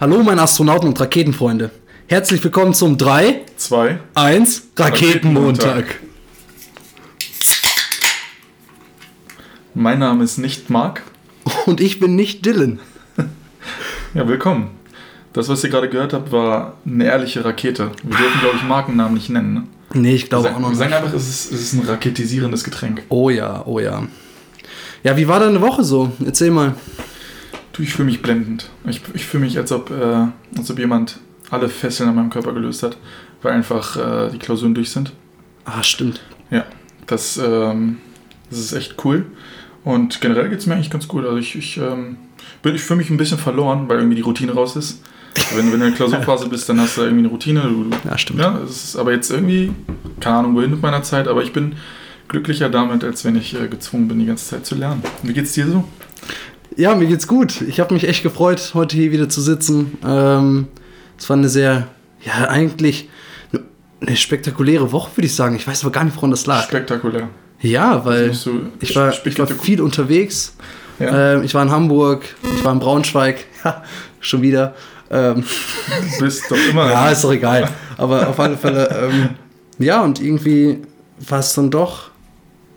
Hallo, meine Astronauten und Raketenfreunde. Herzlich willkommen zum 3, 2, 1 Raketenmontag. Mein Name ist nicht Marc. Und ich bin nicht Dylan. Ja, willkommen. Das, was ihr gerade gehört habt, war eine ehrliche Rakete. Wir dürfen, glaube ich, Markennamen nicht nennen. Ne? Nee, ich glaube auch noch wir sagen nicht. einfach, es ist, es ist ein raketisierendes Getränk. Oh ja, oh ja. Ja, wie war deine Woche so? Erzähl mal. Du, ich fühle mich blendend. Ich, ich fühle mich, als ob, äh, als ob jemand alle Fesseln an meinem Körper gelöst hat, weil einfach äh, die Klausuren durch sind. Ah, stimmt. Ja, das, ähm, das ist echt cool. Und generell geht es mir eigentlich ganz gut. Also ich, ich, ähm, bin, ich fühle mich ein bisschen verloren, weil irgendwie die Routine raus ist. Wenn, wenn du in der Klausurphase bist, dann hast du irgendwie eine Routine. Du, du, Ja, stimmt. ja, es ist aber jetzt irgendwie, keine Ahnung, wohin mit meiner Zeit, aber ich bin glücklicher damit, als wenn ich äh, gezwungen bin, die ganze Zeit zu lernen. Wie geht's dir so? Ja, mir geht's gut. Ich habe mich echt gefreut, heute hier wieder zu sitzen. Ähm, es war eine sehr, ja, eigentlich eine- eine spektakuläre Woche, würde ich sagen. Ich weiß aber gar nicht, woran das lag. Spektakulär. Ja, weil so ich war, ich war viel unterwegs. Ja, Ähm, ich war in Hamburg, ich war in Braunschweig, ja, schon wieder. Ähm, du bist doch immer. ja, ist doch egal. Aber auf alle Fälle, ähm, ja, und irgendwie war es dann doch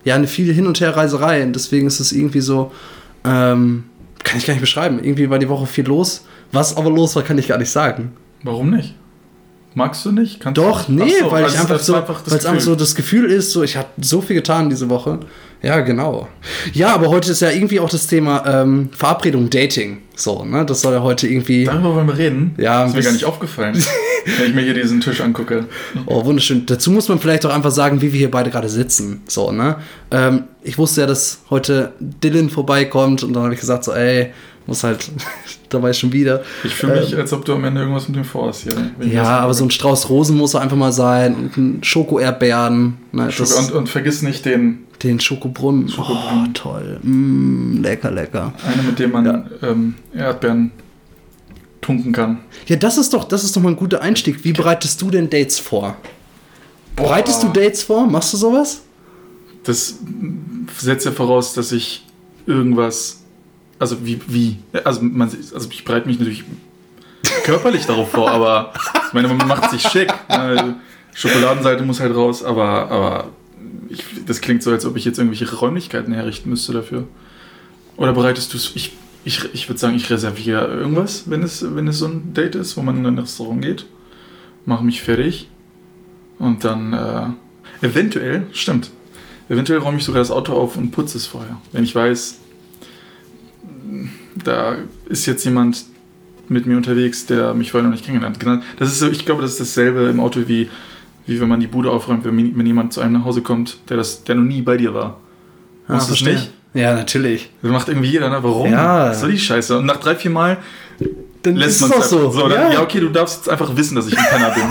ja eine viel Hin- und Herreiserei. Und deswegen ist es irgendwie so, ähm, kann ich gar nicht beschreiben. Irgendwie war die Woche viel los. Was aber los war, kann ich gar nicht sagen. Warum nicht? Magst du nicht? Kannst Doch, du? nee, so, weil also ich einfach das so, weil es einfach so das Gefühl ist, so ich habe so viel getan diese Woche. Ja, genau. Ja, aber heute ist ja irgendwie auch das Thema ähm, Verabredung, Dating. So, ne? Das soll ja heute irgendwie. Darüber wollen wir reden. Ja, das ist mir gar nicht aufgefallen, wenn ich mir hier diesen Tisch angucke. Oh, wunderschön. Dazu muss man vielleicht auch einfach sagen, wie wir hier beide gerade sitzen. So, ne? Ähm, ich wusste ja, dass heute Dylan vorbeikommt und dann habe ich gesagt, so, ey, muss halt dabei schon wieder. Ich fühle mich, als ob du am Ende irgendwas mit dem vorhast hier. Ja, aber so ein. Strauß Rosen muss er einfach mal sein und ein Schoko-Erdbeeren. Ne, das, und, und vergiss nicht den, den Schokobrunnen. Schokobrunnen. Oh, toll. Mm, lecker, lecker. einen, mit dem man Ja. ähm, Erdbeeren tunken kann. Ja, das ist doch, das ist doch mal ein guter Einstieg. Wie bereitest du denn Dates vor? Bereitest du Boah. Dates vor? Machst du sowas? Das setzt ja voraus, dass ich irgendwas. Also wie, wie? Also, man, also ich bereite mich natürlich körperlich darauf vor, aber ich meine, man macht sich schick. Ne? Schokoladenseite muss halt raus, aber, aber ich, das klingt so, als ob ich jetzt irgendwelche Räumlichkeiten herrichten müsste dafür. Oder bereitest du es? Ich, ich, ich würde sagen, ich reserviere irgendwas, wenn es, wenn es so ein Date ist, wo man in ein Restaurant geht. Mache mich fertig. Und dann äh, eventuell, stimmt, eventuell räume ich sogar das Auto auf und putze es vorher. Wenn ich weiß, da ist jetzt jemand mit mir unterwegs, der mich vorher noch nicht kennengelernt hat. Genau, Das ist so, ich glaube, das ist dasselbe im Auto wie, wie wenn man die Bude aufräumt, wenn, wenn jemand zu einem nach Hause kommt, der, das, der noch nie bei dir war. Machst du es nicht? Ja, natürlich. Das macht irgendwie jeder, ne? Warum? Ja. Was soll die Scheiße? Und nach drei, vier Mal Dann lässt ist man es so. so. dann, ja. ja. okay, du darfst jetzt einfach wissen, dass ich ein Penner bin.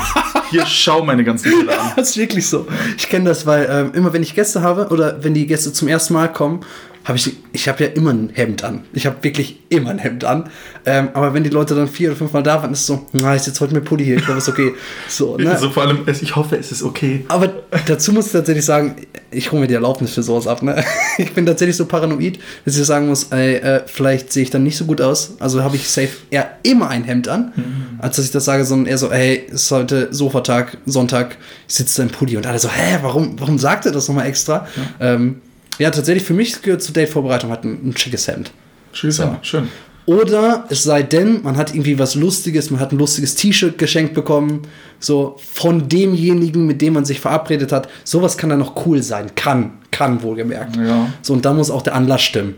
Hier, schau meine ganzen Fehler an. Das ist wirklich so. Ich kenne das, weil ähm, immer wenn ich Gäste habe oder wenn die Gäste zum ersten Mal kommen, habe ich, ich habe ja immer ein Hemd an. Ich habe wirklich immer ein Hemd an. Ähm, aber wenn die Leute dann vier oder fünf Mal da waren, ist es so, na, ich sitze heute mit Pulli hier, ich glaube, ist okay. So, ne? So vor allem, es- ich hoffe, es ist okay. Aber dazu muss ich tatsächlich sagen, ich hole mir die Erlaubnis für sowas ab. Ne? Ich bin tatsächlich so paranoid, dass ich sagen muss, ey, äh, vielleicht sehe ich dann nicht so gut aus. Also habe ich safe eher immer ein Hemd an, als dass ich das sage, sondern eher so, ey, es ist heute Sofatag, Sonntag, ich sitze da im Pulli und alle so, hä, warum, warum sagt er das nochmal extra? Ja. Ähm, ja, tatsächlich für mich gehört zur Date-Vorbereitung halt ein, ein schickes Hemd. Schön. So. Schön. Oder es sei denn, man hat irgendwie was Lustiges, man hat ein lustiges T-Shirt geschenkt bekommen, so von demjenigen, mit dem man sich verabredet hat. Sowas kann dann noch cool sein. Kann, kann wohlgemerkt. Ja. So, und da muss auch der Anlass stimmen.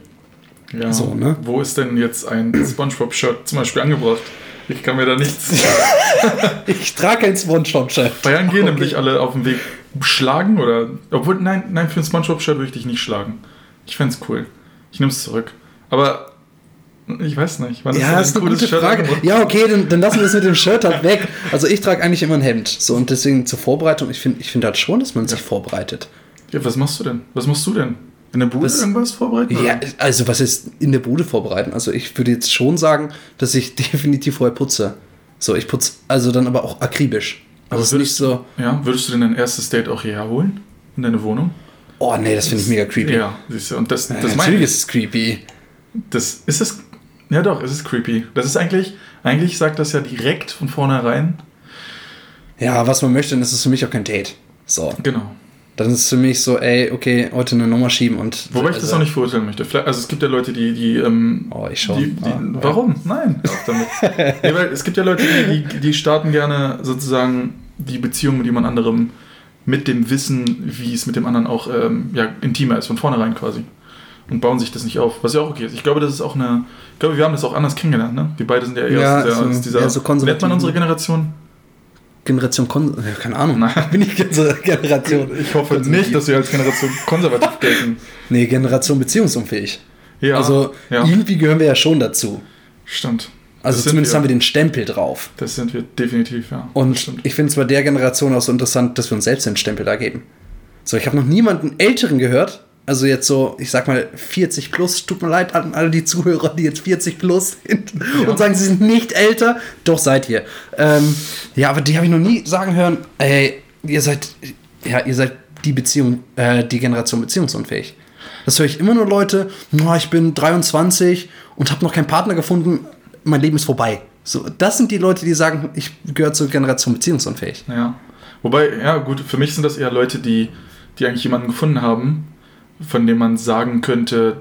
Ja. So, ne? Wo ist denn jetzt ein Spongebob-Shirt zum Beispiel angebracht? Ich kann mir da nichts. Ich trage ein Spongebob-Shirt. Bayern gehen nämlich alle auf dem Weg schlagen oder. Obwohl, nein, nein, für ein Spongebob-Shirt würde ich dich nicht schlagen. Ich fände es cool. Ich nehme es zurück. Aber ich weiß nicht. Wann Ja, das ist eine gute Frage. angebracht? Ja, okay, dann, dann lassen wir es mit dem Shirt halt weg. Also ich trage eigentlich immer ein Hemd. So, und deswegen zur Vorbereitung, ich finde ich find halt schon, dass man sich vorbereitet. Ja, was machst du denn? Was machst du denn? In der Bude Was- irgendwas vorbereiten? Ja, also was ist in der Bude vorbereiten? Also ich würde jetzt schon sagen, dass ich definitiv vorher putze. So, ich putze also dann aber auch akribisch. Also es ist nicht so, Ja, würdest du denn dein erstes Date auch hierher holen? In deine Wohnung? oh nee, das finde ich mega creepy. Ja, siehst du. Und das, Ja, das meine natürlich ich. ist es creepy. Das ist es. Ja, doch, es ist creepy. Das ist eigentlich, eigentlich sagt das ja direkt von vornherein. Ja, was man möchte, dann ist es für mich auch kein Date. So. Genau. Dann ist es für mich so, ey, okay, heute eine Nummer schieben und. Wobei ich das also- auch nicht verurteilen möchte. Vielleicht, also es gibt ja Leute, die, die, ähm, Oh, ich schon. die, die Ah, ja. warum? Nein, auf damit. nee, weil es gibt ja Leute, die, die, starten gerne sozusagen die Beziehung mit jemand anderem mit dem Wissen, wie es mit dem anderen auch ähm, ja, intimer ist, von vornherein quasi. Und bauen sich das nicht auf, was ja auch okay ist. Ich glaube, das ist auch eine. Ich glaube, wir haben das auch anders kennengelernt, ne? Wir beide sind ja eher Ja, aus, der, so- aus dieser. eher so nennt man unsere Generation? Generation Kon ja, keine Ahnung. Nein. Bin ich Generation? Ich hoffe nicht, dass wir als Generation konservativ gelten. Nee, Generation beziehungsunfähig. Ja, also ja, irgendwie gehören wir ja schon dazu. stimmt. Also Das zumindest wir. haben wir den Stempel drauf. Das sind wir definitiv, ja. Und ich finde es bei der Generation auch so interessant, dass wir uns selbst den Stempel da geben. So, ich habe noch niemanden Älteren gehört. Also jetzt so, ich sag mal 40 plus. Tut mir leid an alle die Zuhörer, die jetzt 40 plus sind Ja. und sagen, sie sind nicht älter. Doch seid ihr. Ähm, ja, aber die habe ich noch nie sagen hören, ey, ihr seid, ja, ihr seid die Beziehung, äh, die Generation beziehungsunfähig. Das höre ich immer nur Leute, "Na, ich bin 23 und habe noch keinen Partner gefunden, mein Leben ist vorbei. So, das sind die Leute, die sagen, ich gehöre zur Generation beziehungsunfähig. Ja. Wobei, ja, gut, für mich sind das eher Leute, die, die eigentlich jemanden gefunden haben, von dem man sagen könnte,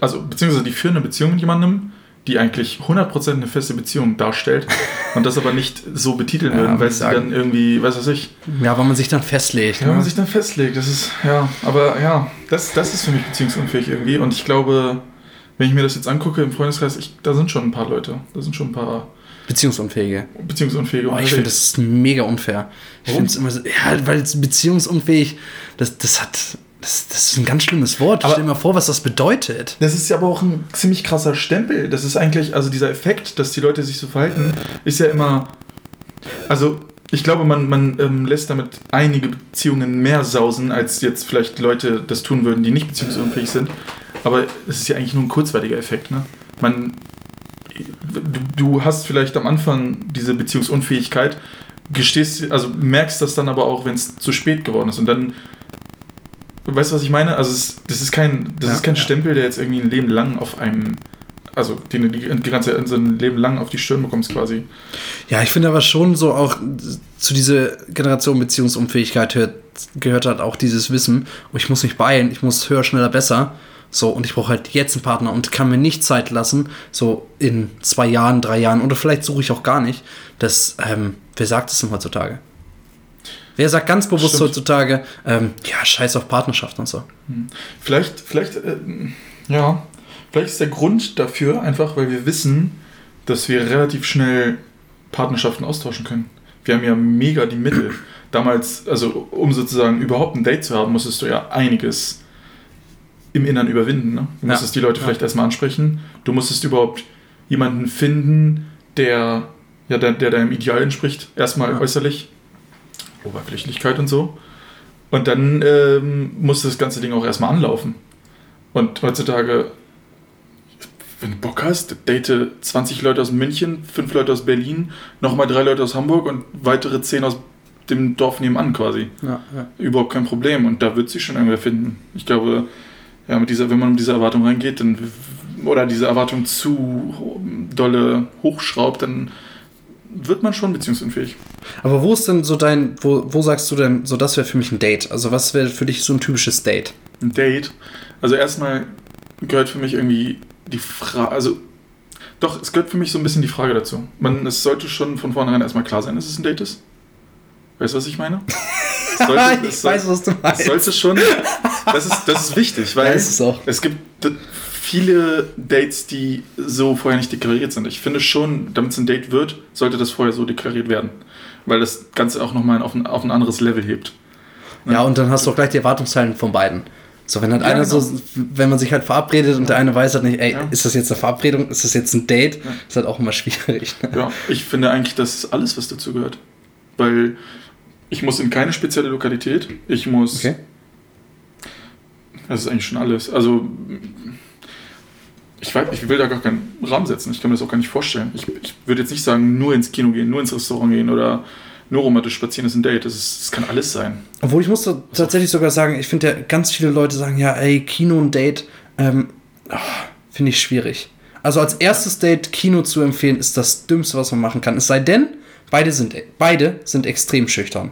also, beziehungsweise die führen eine Beziehung mit jemandem, die eigentlich 100% eine feste Beziehung darstellt und das aber nicht so betiteln Ja, würden, weil würde ich sie dann irgendwie, weiß was ich, Ja, weil man sich dann festlegt. ja, wenn man ne? sich dann festlegt, das ist, ja, aber ja, das, das ist für mich beziehungsunfähig irgendwie und ich glaube, wenn ich mir das jetzt angucke im Freundeskreis, ich, da sind schon ein paar Leute, da sind schon ein paar Beziehungsunfähige. beziehungsunfähige Oh, ich finde das ist mega unfair. Ich Warum? finde es immer so, ja, weil es beziehungsunfähig, das, das hat, das, das ist ein ganz schlimmes Wort. Aber- Stell dir mal vor, was das bedeutet. Das ist ja aber auch ein ziemlich krasser Stempel. Das ist eigentlich, also dieser Effekt, dass die Leute sich so verhalten, ist ja immer. Also, ich glaube, man, man ähm, lässt damit einige Beziehungen mehr sausen, als jetzt vielleicht Leute das tun würden, die nicht beziehungsunfähig sind. Aber es ist ja eigentlich nur ein kurzweiliger Effekt, ne? Man. Du, du hast vielleicht am Anfang diese Beziehungsunfähigkeit, gestehst, also merkst das dann aber auch, wenn es zu spät geworden ist. Und dann Weißt du, was ich meine? Also, es, das ist kein, das Ja, ist kein ja. Stempel, der jetzt irgendwie ein Leben lang auf einem, also den du die, die ganze Zeit so ein Leben lang auf die Stirn bekommst quasi. Ja, ich finde aber schon so auch zu dieser Generation Beziehungsunfähigkeit hört, gehört halt auch dieses Wissen, oh, ich muss mich beeilen, ich muss höher, schneller, besser. So, und ich brauche halt jetzt einen Partner und kann mir nicht Zeit lassen, so in zwei Jahren, drei Jahren, oder vielleicht suche ich auch gar nicht. Das, ähm, wer sagt das denn heutzutage? Wer sagt ganz bewusst Stimmt. heutzutage, ähm, ja, scheiß auf Partnerschaft und so. Vielleicht, vielleicht, äh, ja, vielleicht ist der Grund dafür einfach, weil wir wissen, dass wir relativ schnell Partnerschaften austauschen können. Wir haben ja mega die Mittel. Damals, also um sozusagen überhaupt ein Date zu haben, musstest du ja einiges im Innern überwinden. Ne? Du Ja. musstest die Leute Ja. vielleicht erstmal ansprechen. Du musstest überhaupt jemanden finden, der, ja, der, der deinem Ideal entspricht. Erstmal Ja. äußerlich, Oberflächlichkeit und so. Und dann ähm, muss das ganze Ding auch erstmal anlaufen. Und heutzutage, wenn du Bock hast, date 20 Leute aus München, 5 Leute aus Berlin, nochmal 3 Leute aus Hamburg und weitere 10 aus dem Dorf nebenan quasi. Ja, ja. Überhaupt kein Problem. Und da wird sich schon irgendwer finden. Ich glaube, ja, mit dieser, wenn man mit dieser Erwartung reingeht, dann oder diese Erwartung zu dolle hochschraubt, dann wird man schon beziehungsunfähig. Aber wo ist denn so dein, wo, wo sagst du denn, so das wäre für mich ein Date? Also was wäre für dich so ein typisches Date? Ein Date. Also erstmal gehört für mich irgendwie die Frage, also doch, es gehört für mich so ein bisschen die Frage dazu. Man, es sollte schon von vornherein erstmal klar sein, dass es ein Date ist. Weißt du, was ich meine? Es sollte- es soll- was du Es sollte schon, das ist, das ist wichtig, weil Ja, es auch. es gibt viele Dates, die so vorher nicht deklariert sind. Ich finde schon, damit es ein Date wird, sollte das vorher so deklariert werden. Weil das Ganze auch nochmal auf ein, auf ein anderes Level hebt. Ja, und dann hast du auch gleich die Erwartungshaltung von beiden. So, wenn halt Ja, einer genau. so, wenn man sich halt verabredet und der eine weiß halt nicht, ey, Ja. ist das jetzt eine Verabredung, ist das jetzt ein Date, Ja. ist halt auch immer schwierig. ne? Ja, ich finde eigentlich, das ist alles, was dazu gehört. Weil ich muss in keine spezielle Lokalität. Ich muss. Okay. Das ist eigentlich schon alles. Also, ich, weiß, ich will da gar keinen Rahmen setzen. Ich kann mir das auch gar nicht vorstellen. Ich, ich würde jetzt nicht sagen, nur ins Kino gehen, nur ins Restaurant gehen oder nur romantisch spazieren ist ein Date. Das, ist, das kann alles sein. Obwohl ich muss so tatsächlich sogar sagen, ich finde ja, ganz viele Leute sagen, ja, ey, Kino und Date, ähm, ah, finde ich schwierig. Also als erstes Date Kino zu empfehlen, ist das Dümmste, was man machen kann. Es sei denn, beide sind, beide sind extrem schüchtern.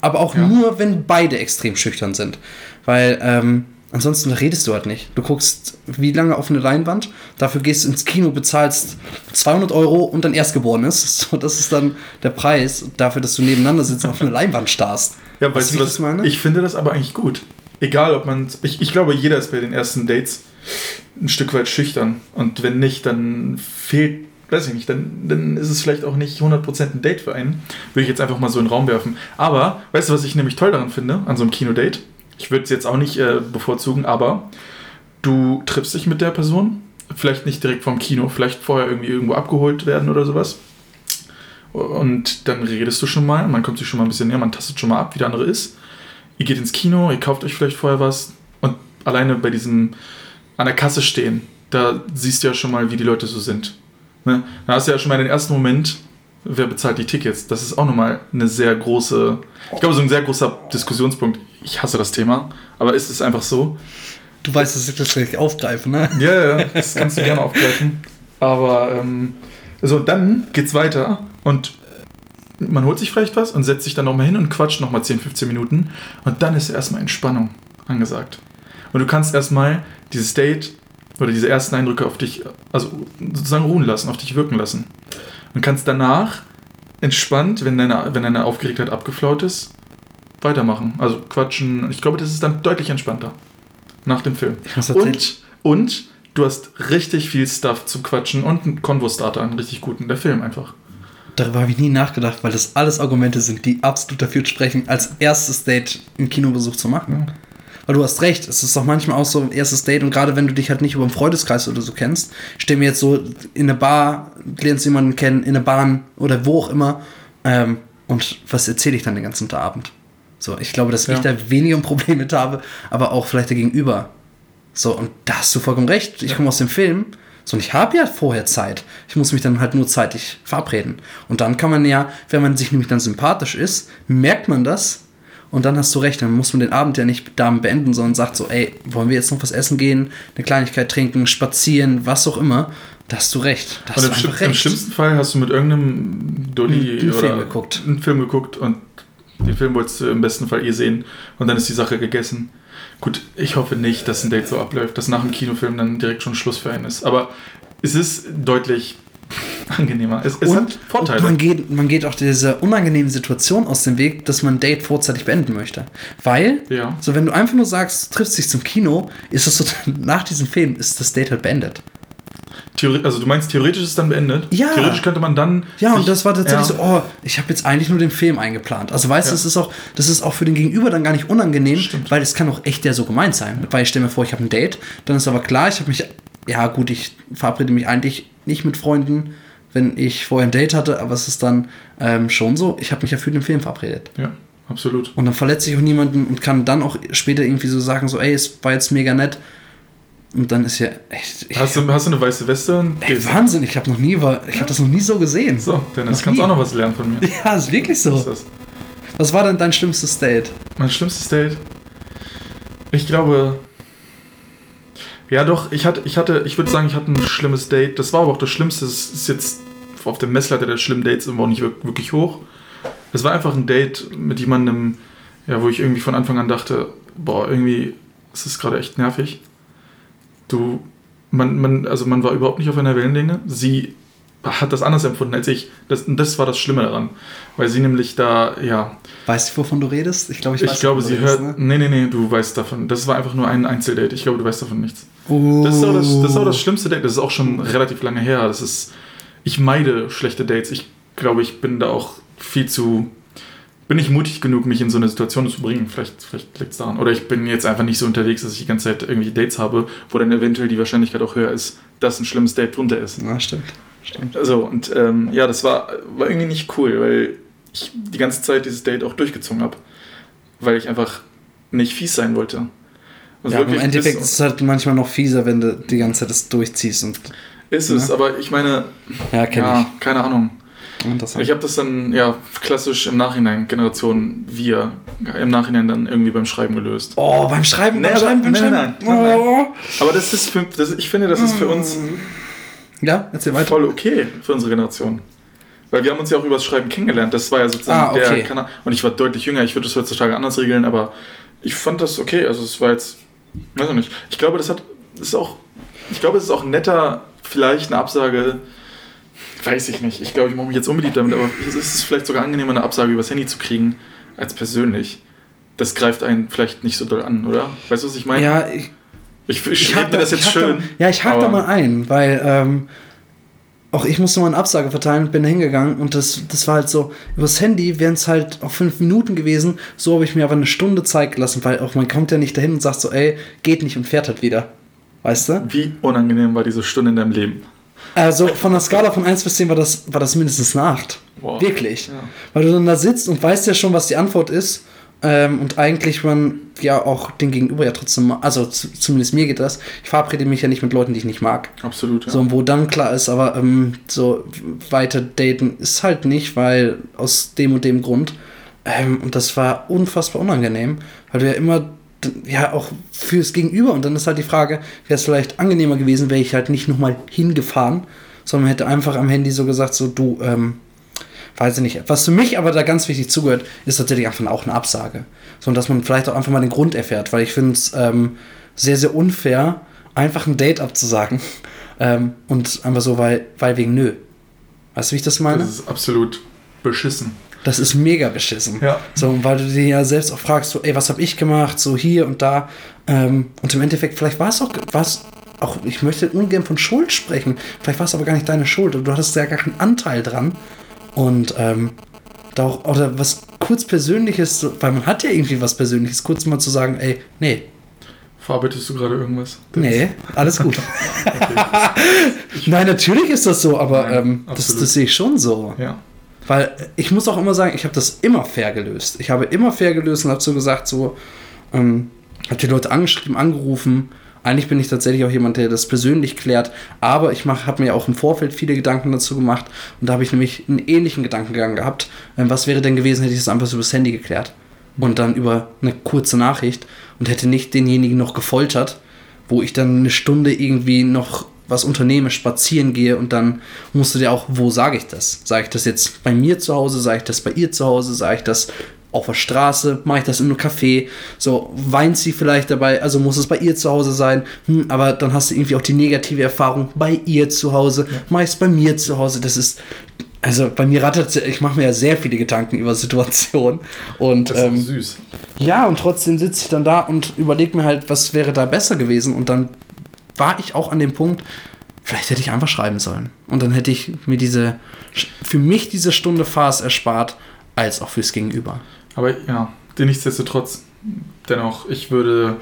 Aber auch Ja. nur, wenn beide extrem schüchtern sind. Weil ähm, ansonsten redest du halt nicht. Du guckst wie lange auf eine Leinwand, dafür gehst du ins Kino, bezahlst 200 Euro und dein Erstgeborenes. So, das ist dann der Preis dafür, dass du nebeneinander sitzt und auf eine Leinwand starrst. Ja, weißt du ich was? das meine? Ich finde das aber eigentlich gut. Egal, ob man. Ich, ich glaube, jeder ist bei den ersten Dates ein Stück weit schüchtern. Und wenn nicht, dann fehlt. Weiß ich nicht, dann, dann ist es vielleicht auch nicht 100% ein Date für einen. Würde ich jetzt einfach mal so in den Raum werfen. Aber, weißt du, was ich nämlich toll daran finde, an so einem Kinodate? Ich würde es jetzt auch nicht äh, bevorzugen, aber du triffst dich mit der Person. Vielleicht nicht direkt vom Kino, vielleicht vorher irgendwie irgendwo abgeholt werden oder sowas. Und dann redest du schon mal, man kommt sich schon mal ein bisschen näher, man tastet schon mal ab, wie der andere ist. Ihr geht ins Kino, ihr kauft euch vielleicht vorher was und alleine bei diesem an der Kasse stehen, da siehst du ja schon mal, wie die Leute so sind. Ne? Da hast du ja schon mal den ersten Moment, wer bezahlt die Tickets. Das ist auch nochmal eine sehr große, ich glaube, so ein sehr großer Diskussionspunkt. Ich hasse das Thema, aber ist es einfach so. Du weißt, dass ich das gleich aufgreife, ne? Ja, ja, das kannst du gerne aufgreifen. Aber ähm, so, dann geht's weiter und man holt sich vielleicht was und setzt sich dann nochmal hin und quatscht nochmal 10, 15 Minuten und dann ist erstmal Entspannung angesagt. Und du kannst erstmal dieses Date oder diese ersten Eindrücke auf dich, also sozusagen ruhen lassen, auf dich wirken lassen. Und kannst danach entspannt, wenn deine, wenn deine Aufgeregtheit abgeflaut ist, weitermachen. Also quatschen. Ich glaube, das ist dann deutlich entspannter. Nach dem Film. Und, und du hast richtig viel Stuff zum Quatschen und einen Convo-Starter, einen richtig guten. Der Film einfach. Darüber habe ich nie nachgedacht, weil das alles Argumente sind, die absolut dafür sprechen, als erstes Date einen Kinobesuch zu machen. Weil du hast recht, es ist doch manchmal auch so ein erstes Date und gerade wenn du dich halt nicht über einen Freundeskreis oder so kennst, stell mir jetzt so in eine Bar, lernst jemanden kennen, in eine Bahn oder wo auch immer ähm, und was erzähle ich dann den ganzen Abend? So, ich glaube, dass Ja. ich da weniger ein Problem mit habe, aber auch vielleicht der Gegenüber. So, und da hast du vollkommen recht. Ich komme aus dem Film. So, und ich habe ja vorher Zeit. Ich muss mich dann halt nur zeitlich verabreden. Und dann kann man ja, wenn man sich nämlich dann sympathisch ist, merkt man das. Und dann hast du recht, dann muss man den Abend ja nicht damit beenden, sondern sagt so, ey, wollen wir jetzt noch was essen gehen, eine Kleinigkeit trinken, spazieren, was auch immer. Da hast du recht. Da hast Und im, du im recht. schlimmsten Fall hast du mit irgendeinem Dolly Einen oder Film geguckt. einen Film geguckt und den Film wolltest du im besten Fall eh sehen und dann ist die Sache gegessen. Gut, ich hoffe nicht, dass ein Date so abläuft, dass nach dem Kinofilm dann direkt schon Schluss für einen ist. Aber es ist deutlich angenehmer. Es, es hat Vorteile. Und man geht, man geht auch dieser unangenehmen Situation aus dem Weg, dass man ein Date vorzeitig beenden möchte. Weil, Ja. so wenn du einfach nur sagst, du triffst dich zum Kino, ist das so, nach diesem Film ist das Date halt beendet. Theori also du meinst, theoretisch ist es dann beendet? Ja. Theoretisch könnte man dann. Ja, sich- und das war tatsächlich ja. so, oh, ich habe jetzt eigentlich nur den Film eingeplant. Also weißt du, Ja. das ist auch, das ist auch für den Gegenüber dann gar nicht unangenehm, Stimmt. weil es kann auch echt ja so gemeint sein. Weil ich stelle mir vor, ich habe ein Date, dann ist aber klar, ich habe mich, ja gut, ich verabrede mich eigentlich nicht mit Freunden, wenn ich vorher ein Date hatte, aber es ist dann ähm, schon so, ich habe mich ja für den Film verabredet. Ja, absolut. Und dann verletze ich auch niemanden und kann dann auch später irgendwie so sagen, so, ey, es war jetzt mega nett. Und dann ist ja echt. Hast du, hast du eine weiße Weste ey, Wahnsinn, ich habe noch nie, wa- ich habe das noch nie so gesehen. So, Dennis, Noch kannst nie. auch noch was lernen von mir. Ja, ist wirklich Was so. das? Was war denn dein schlimmstes Date? Mein schlimmstes Date? Ich glaube. Ja, doch, ich hatte, ich hatte, ich würde sagen, ich hatte ein schlimmes Date. Das war aber auch das Schlimmste. Es ist jetzt auf der Messlatte der schlimmen Dates immer auch nicht wirk- wirklich hoch. Es war einfach ein Date mit jemandem, ja, wo ich irgendwie von Anfang an dachte, boah, irgendwie ist es gerade echt nervig. Du, man, man, also man war überhaupt nicht auf einer Wellenlänge. Sie hat das anders empfunden als ich. Das, das war das Schlimme daran. Weil sie nämlich da, ja, Weißt du, wovon du redest? Ich glaube, ich, ich, weiß, glaube, wovon sie redest, hört. ne? Nee, nee, nee, du weißt davon. Das war einfach nur ein Einzeldate. Ich glaube, du weißt davon nichts. Oh. Das ist, auch das, das ist auch das schlimmste Date. Das ist auch schon relativ lange her. Das ist. Ich meide schlechte Dates. Ich glaube, ich bin da auch viel zu. Bin nicht mutig genug, mich in so eine Situation zu bringen. Vielleicht, vielleicht liegt es daran. Oder ich bin jetzt einfach nicht so unterwegs, dass ich die ganze Zeit irgendwie Dates habe, wo dann eventuell die Wahrscheinlichkeit auch höher ist, dass ein schlimmes Date drunter ist. Ja, stimmt. Stimmt. Also, und ähm, ja, das war, war irgendwie nicht cool, weil ich die ganze Zeit dieses Date auch durchgezogen habe. Weil ich einfach nicht fies sein wollte. Also Ja, im Endeffekt ist, es halt manchmal noch fieser, wenn du die ganze Zeit das durchziehst. Und, ist es, Ja. aber ich meine, ja, kenn ja, keine Ahnung. ich. Ich habe das dann ja klassisch im Nachhinein, Generation wir, im Nachhinein dann irgendwie beim Schreiben gelöst. oh, beim Schreiben, Nee, beim Schreiben, beim nein, Schreiben. nein, nein, nein, oh. Aber das ist für, das, ich finde, das ist für uns, Ja, erzähl weiter. voll okay für unsere Generation. Weil wir haben uns ja auch übers Schreiben kennengelernt. Das war ja sozusagen Ah, okay. der Kanal. Und ich war deutlich jünger. Ich würde das heutzutage anders regeln, aber ich fand das okay. Also es war jetzt, weiß ich nicht. Ich glaube, das hat, das ist auch, ich glaube, es ist auch netter, vielleicht eine Absage, weiß ich nicht. Ich glaube, ich mache mich jetzt unbedingt damit, aber es ist vielleicht sogar angenehmer, eine Absage übers Handy zu kriegen, als persönlich. Das greift einen vielleicht nicht so doll an, oder? Weißt du, was ich meine? Ja, ich, Ich, ich, ich hake mir das da- jetzt schön. Da, ja, ich hake da mal ein, weil ähm, auch ich musste mal eine Absage verteilen, bin da hingegangen und das, das war halt so, übers Handy wären es halt auch fünf Minuten gewesen, so habe ich mir aber eine Stunde Zeit gelassen, weil auch man kommt ja nicht dahin und sagt so, ey, geht nicht und fährt halt wieder. Weißt du? Wie unangenehm war diese Stunde in deinem Leben? Also von der Skala von 1 bis 10 war das, war das mindestens eine 8. Wow. Wirklich. Ja. Weil du dann da sitzt und weißt ja schon, was die Antwort ist. Ähm, und eigentlich man ja auch den Gegenüber ja trotzdem, also zu, zumindest mir geht das, ich verabrede mich ja nicht mit Leuten, die ich nicht mag. Absolut, ja. So, wo dann klar ist, aber ähm, so weiter daten ist halt nicht, weil aus dem und dem Grund. Ähm, und das war unfassbar unangenehm, weil ja immer, ja, auch fürs Gegenüber. Und dann ist halt die Frage, wäre es vielleicht angenehmer gewesen, wäre ich halt nicht nochmal hingefahren, sondern hätte einfach am Handy so gesagt, so, du, ähm, weiß ich nicht. Was für mich aber da ganz wichtig zugehört, ist tatsächlich einfach auch eine Absage. So, und dass man vielleicht auch einfach mal den Grund erfährt, weil ich finde es ähm, sehr, sehr unfair, einfach ein Date abzusagen. Ähm, und einfach so, weil, weil wegen nö. Weißt du, wie ich das meine? Das ist absolut beschissen. Das ist mega beschissen. Ja. So, weil du dir ja selbst auch fragst, so, ey, was habe ich gemacht, so hier und da. Ähm, und im Endeffekt, vielleicht war es auch, war's auch, ich möchte ungern von Schuld sprechen. Vielleicht war es aber gar nicht deine Schuld. Und du hattest ja gar keinen Anteil dran. Und ähm, da auch, oder was kurz Persönliches, weil man hat ja irgendwie was Persönliches, kurz mal zu sagen, ey, nee, Verarbeitest du gerade irgendwas? nee, alles gut. Nein, natürlich ist das so, aber Nein, ähm, das, das sehe ich schon so. Ja. Weil ich muss auch immer sagen, ich habe das immer fair gelöst. Ich habe immer fair gelöst und habe so gesagt, so, ähm, habe die Leute angeschrieben, angerufen. Eigentlich bin ich tatsächlich auch jemand, der das persönlich klärt, aber ich habe mir auch im Vorfeld viele Gedanken dazu gemacht und da habe ich nämlich einen ähnlichen Gedankengang gehabt. Ähm, was wäre denn gewesen, hätte ich das einfach so übers Handy geklärt und dann über eine kurze Nachricht und hätte nicht denjenigen noch gefoltert, wo ich dann eine Stunde irgendwie noch was unternehme, spazieren gehe und dann musst du dir auch, wo sage ich das? Sage ich das jetzt bei mir zu Hause, sage ich das bei ihr zu Hause, sage ich das auf der Straße, mache ich das in einem Café, so weint sie vielleicht dabei, also muss es bei ihr zu Hause sein, hm, aber dann hast du irgendwie auch die negative Erfahrung bei ihr zu Hause, mache ich es bei mir zu Hause, das ist, also bei mir rattert ich mache mir ja sehr viele Gedanken über Situationen und Das ist ähm, süß. ja, und trotzdem sitze ich dann da und überlege mir halt, was wäre da besser gewesen. Und dann war ich auch an dem Punkt, vielleicht hätte ich einfach schreiben sollen. Und dann hätte ich mir diese, für mich diese Stunde Farce erspart, als auch fürs Gegenüber. Aber ja, den nichtsdestotrotz, dennoch, ich würde,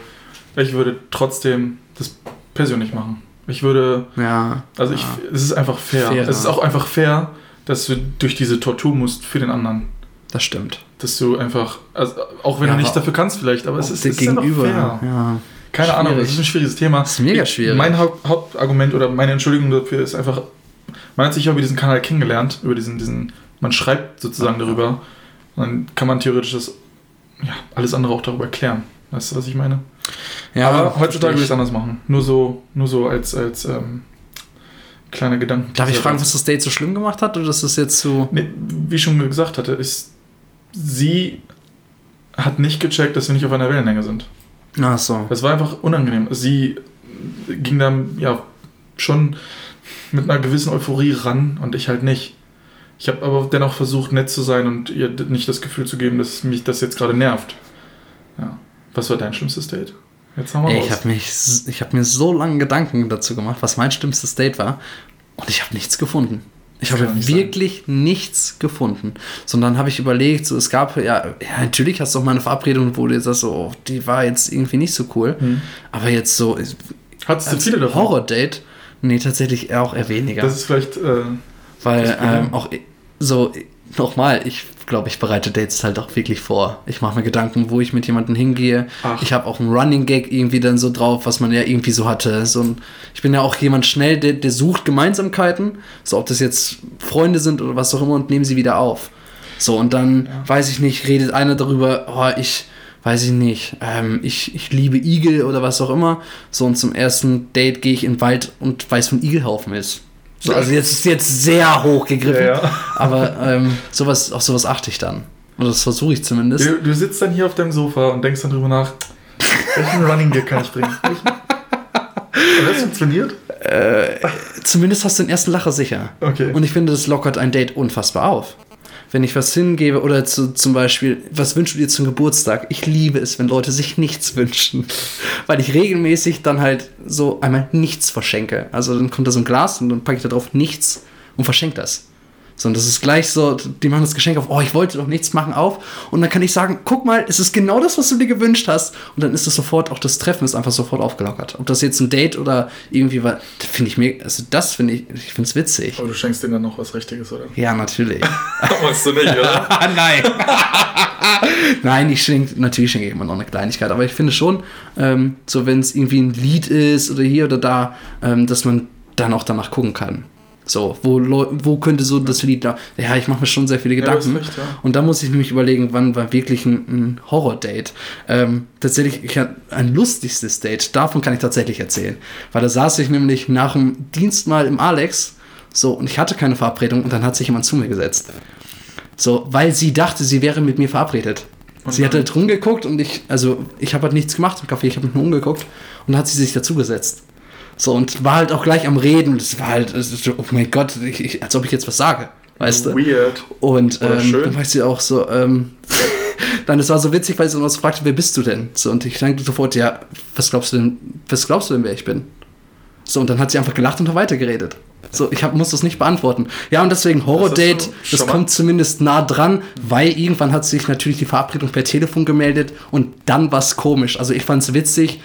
ich würde trotzdem das persönlich machen. Ich würde, Ja. also ich, ja, es ist einfach fair. Fair, es ist auch einfach fair, dass du durch diese Tortur musst für den anderen. das stimmt. Dass du einfach, also auch wenn Ja, du nicht dafür kannst vielleicht, aber es ist, es ist Gegenüber. fair. Ja. Keine Ahnung, Schwierig. das ist ein schwieriges Thema. Das ist mega schwierig. Mein Haupt, Hauptargument oder meine Entschuldigung dafür ist einfach, man hat sich ja über diesen Kanal kennengelernt, über diesen, diesen, man schreibt sozusagen darüber. Und dann kann man theoretisch das, ja, alles andere auch darüber erklären. Weißt du, was ich meine? ja, Aber heutzutage würde ich es anders machen. Nur so, nur so als, als ähm, kleiner Gedanke. Darf ich fragen, was das Date so schlimm gemacht hat? Oder ist das jetzt so. Nee, wie ich schon gesagt hatte, ist, sie hat nicht gecheckt, dass wir nicht auf einer Wellenlänge sind. Ach so. Das war einfach unangenehm. Sie ging dann ja schon mit einer gewissen Euphorie ran und ich halt nicht. Ich habe aber dennoch versucht, nett zu sein und ihr nicht das Gefühl zu geben, dass mich das jetzt gerade nervt. Ja. Was war dein schlimmstes Date? Jetzt haben wir Ey, raus. ich habe mich, ich habe mir so lange Gedanken dazu gemacht, was mein schlimmstes Date war, und ich habe nichts gefunden. Ich habe nicht wirklich nichts gefunden. Sondern habe ich überlegt, so es gab ja, ja natürlich hast du auch mal eine Verabredung, wo du jetzt sagst, so, oh, die war jetzt irgendwie nicht so cool. Hm. Aber jetzt so Hattest du viele davon? Horror-Date, nee, tatsächlich auch eher weniger. Das ist vielleicht. Äh, Weil ähm, auch so, nochmal, ich glaube, ich bereite Dates halt auch wirklich vor. Ich mache mir Gedanken, wo ich mit jemandem hingehe. Ach. Ich habe auch einen Running Gag irgendwie dann so drauf, was man ja irgendwie so hatte. So ein, ich bin ja auch jemand schnell, der, der sucht Gemeinsamkeiten, so ob das jetzt Freunde sind oder was auch immer und nehmen sie wieder auf. So, und dann, Ja. weiß ich nicht, redet einer darüber, oh, ich, weiß ich nicht, ähm, ich, ich liebe Igel oder was auch immer. So, und zum ersten Date gehe ich in den Wald und weiß, wo ein Igelhaufen ist. So, also jetzt ist jetzt sehr hoch gegriffen. Ja, ja. Aber ähm, sowas, auf sowas achte ich dann. Oder das versuche ich zumindest. Du, du sitzt dann hier auf deinem Sofa und denkst dann drüber nach, welchen Running Gag kann ich bringen? Und das funktioniert? Zumindest hast du den ersten Lacher sicher. Okay. Und ich finde, das lockert ein Date unfassbar auf. Wenn ich was hingebe oder zu, zum Beispiel, was wünschst du dir zum Geburtstag? Ich liebe es, wenn Leute sich nichts wünschen. Weil ich regelmäßig dann halt so einmal nichts verschenke. Also dann kommt da so ein Glas und dann packe ich da drauf nichts und verschenke das. So, und das ist gleich so, die machen das Geschenk auf, oh, ich wollte doch nichts machen auf. Und dann kann ich sagen, guck mal, es ist genau das, was du dir gewünscht hast. Und dann ist es sofort, auch das Treffen ist einfach sofort aufgelockert. Ob das jetzt ein Date oder irgendwie war, finde ich mir, also das finde ich, ich finde es witzig. Aber du schenkst denen dann noch was Richtiges, oder? Ja, natürlich. Machst du nicht, oder? Nein. Nein, ich schenke, natürlich schenke ich immer noch eine Kleinigkeit, aber ich finde schon, ähm, so wenn es irgendwie ein Lied ist oder hier oder da, ähm, dass man dann auch danach gucken kann. So, wo, wo könnte so das Lied da. Ja, ich mache mir schon sehr viele Ja, Gedanken. recht, ja. Und da muss ich nämlich überlegen, wann war wirklich ein, ein Horror-Date. Ähm, tatsächlich, ich hatte ein lustigstes Date, davon kann ich tatsächlich erzählen. Weil da saß ich nämlich nach dem Dienst mal im Alex, so, und ich hatte keine Verabredung und dann hat sich jemand zu mir gesetzt. So, weil sie dachte, sie wäre mit mir verabredet. sie hat halt rumgeguckt und ich, also ich habe halt nichts gemacht im Café, ich habe nur umgeguckt und dann hat sie sich dazugesetzt. So, und war halt auch gleich am Reden und es war halt, oh mein Gott, ich, ich, als ob ich jetzt was sage, weißt du? Weird. Und ähm, dann war sie auch so, ähm, dann, es war so witzig, weil sie uns fragte, wer bist du denn? So, und ich dachte sofort, ja, was glaubst du denn, was glaubst du denn, wer ich bin? So, und dann hat sie einfach gelacht und hat weitergeredet. So, ich hab, muss das nicht beantworten. Ja, und deswegen Horror-Date, Das so das, kommt zumindest nah dran, weil irgendwann hat sich natürlich die Verabredung per Telefon gemeldet und dann war es komisch. Also ich fand es witzig.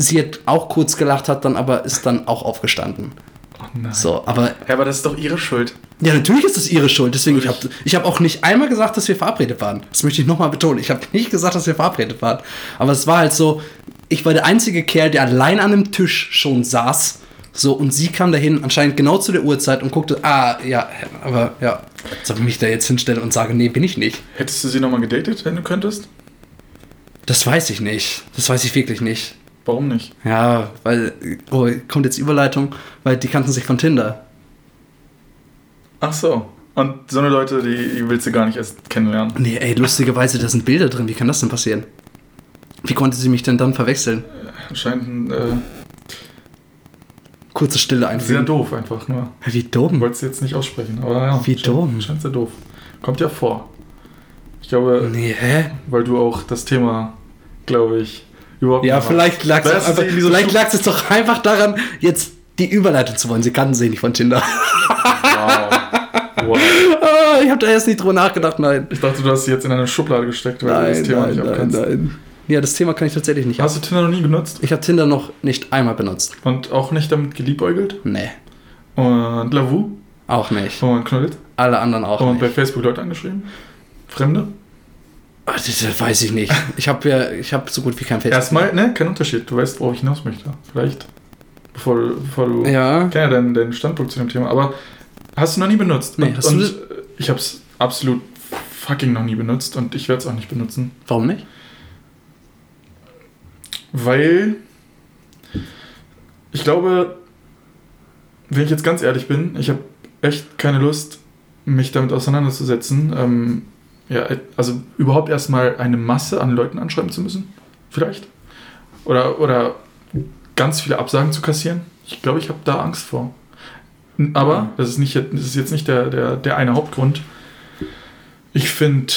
Sie hat auch kurz gelacht, hat dann aber ist dann auch aufgestanden. Oh nein. So, aber Ja, aber das ist doch ihre Schuld. ja, natürlich ist es ihre Schuld. Deswegen, ich habe ich hab auch nicht einmal gesagt, dass wir verabredet waren. Das möchte ich nochmal betonen. Ich habe nicht gesagt, dass wir verabredet waren. Aber es war halt so, ich war der einzige Kerl, der allein an einem Tisch schon saß. So, und sie kam dahin, anscheinend genau zu der Uhrzeit und guckte, ah, ja, aber ja, soll ich mich da jetzt hinstellen und sagen, nee, bin ich nicht. Hättest du sie nochmal gedatet, wenn du könntest? Das weiß ich nicht. Das weiß ich wirklich nicht. Warum nicht? Ja, weil, oh, kommt jetzt Überleitung, weil die kannten sich von Tinder. Ach so. Und so eine Leute, die, die willst du gar nicht erst kennenlernen. Nee, ey, lustigerweise, da sind Bilder drin. Wie kann das denn passieren? Wie konnte sie mich denn dann verwechseln? Scheint äh, Kurze Stille sehr einfügen. doof einfach nur. Ja, Wie dumm. Wolltest du jetzt nicht aussprechen, aber ja. Wie scheint, dumm. Scheint sehr doof. Kommt ja vor. Ich glaube, Nee, hä? weil du auch das Thema, glaube ich, überhaupt Ja, vielleicht lag es du, einfach, vielleicht es doch einfach daran, jetzt die Überleitung zu wollen. Sie kannten sie nicht von Tinder. Wow. wow. Ah, ich habe da erst nicht drüber nachgedacht, nein. Ich dachte, du hast sie jetzt in eine Schublade gesteckt, weil du Nein, das Thema nein, nicht nein, nein. Ja, das Thema kann ich tatsächlich nicht. Hast du Tinder noch nie benutzt Ich habe Tinder noch nicht einmal benutzt. und auch nicht damit geliebäugelt? Nee, Und Lavu? auch nicht. Und Knullit? Alle anderen auch Und bei nicht. Facebook Leute angeschrieben? Fremde? Ah, Das, das weiß ich nicht. Ich habe ja, ich habe so gut wie kein Facebook. Erstmal, ne, kein Unterschied. Du weißt, worauf ich hinaus möchte. Vielleicht. Bevor du, bevor du Ja. Kenne ja deinen, deinen Standpunkt zu dem Thema, aber hast du noch nie benutzt? Nee, und, hast du und äh, ich habe es absolut fucking noch nie benutzt und ich werde es auch nicht benutzen, Warum nicht? weil ich glaube, wenn ich jetzt ganz ehrlich bin, ich habe echt keine Lust, mich damit auseinanderzusetzen. Ähm, ja, also überhaupt erstmal eine Masse an Leuten anschreiben zu müssen, vielleicht. Oder, oder ganz viele Absagen zu kassieren. Ich glaube, ich habe da Angst vor. Aber das ist, nicht, das ist jetzt nicht der, der, der eine Hauptgrund. Ich finde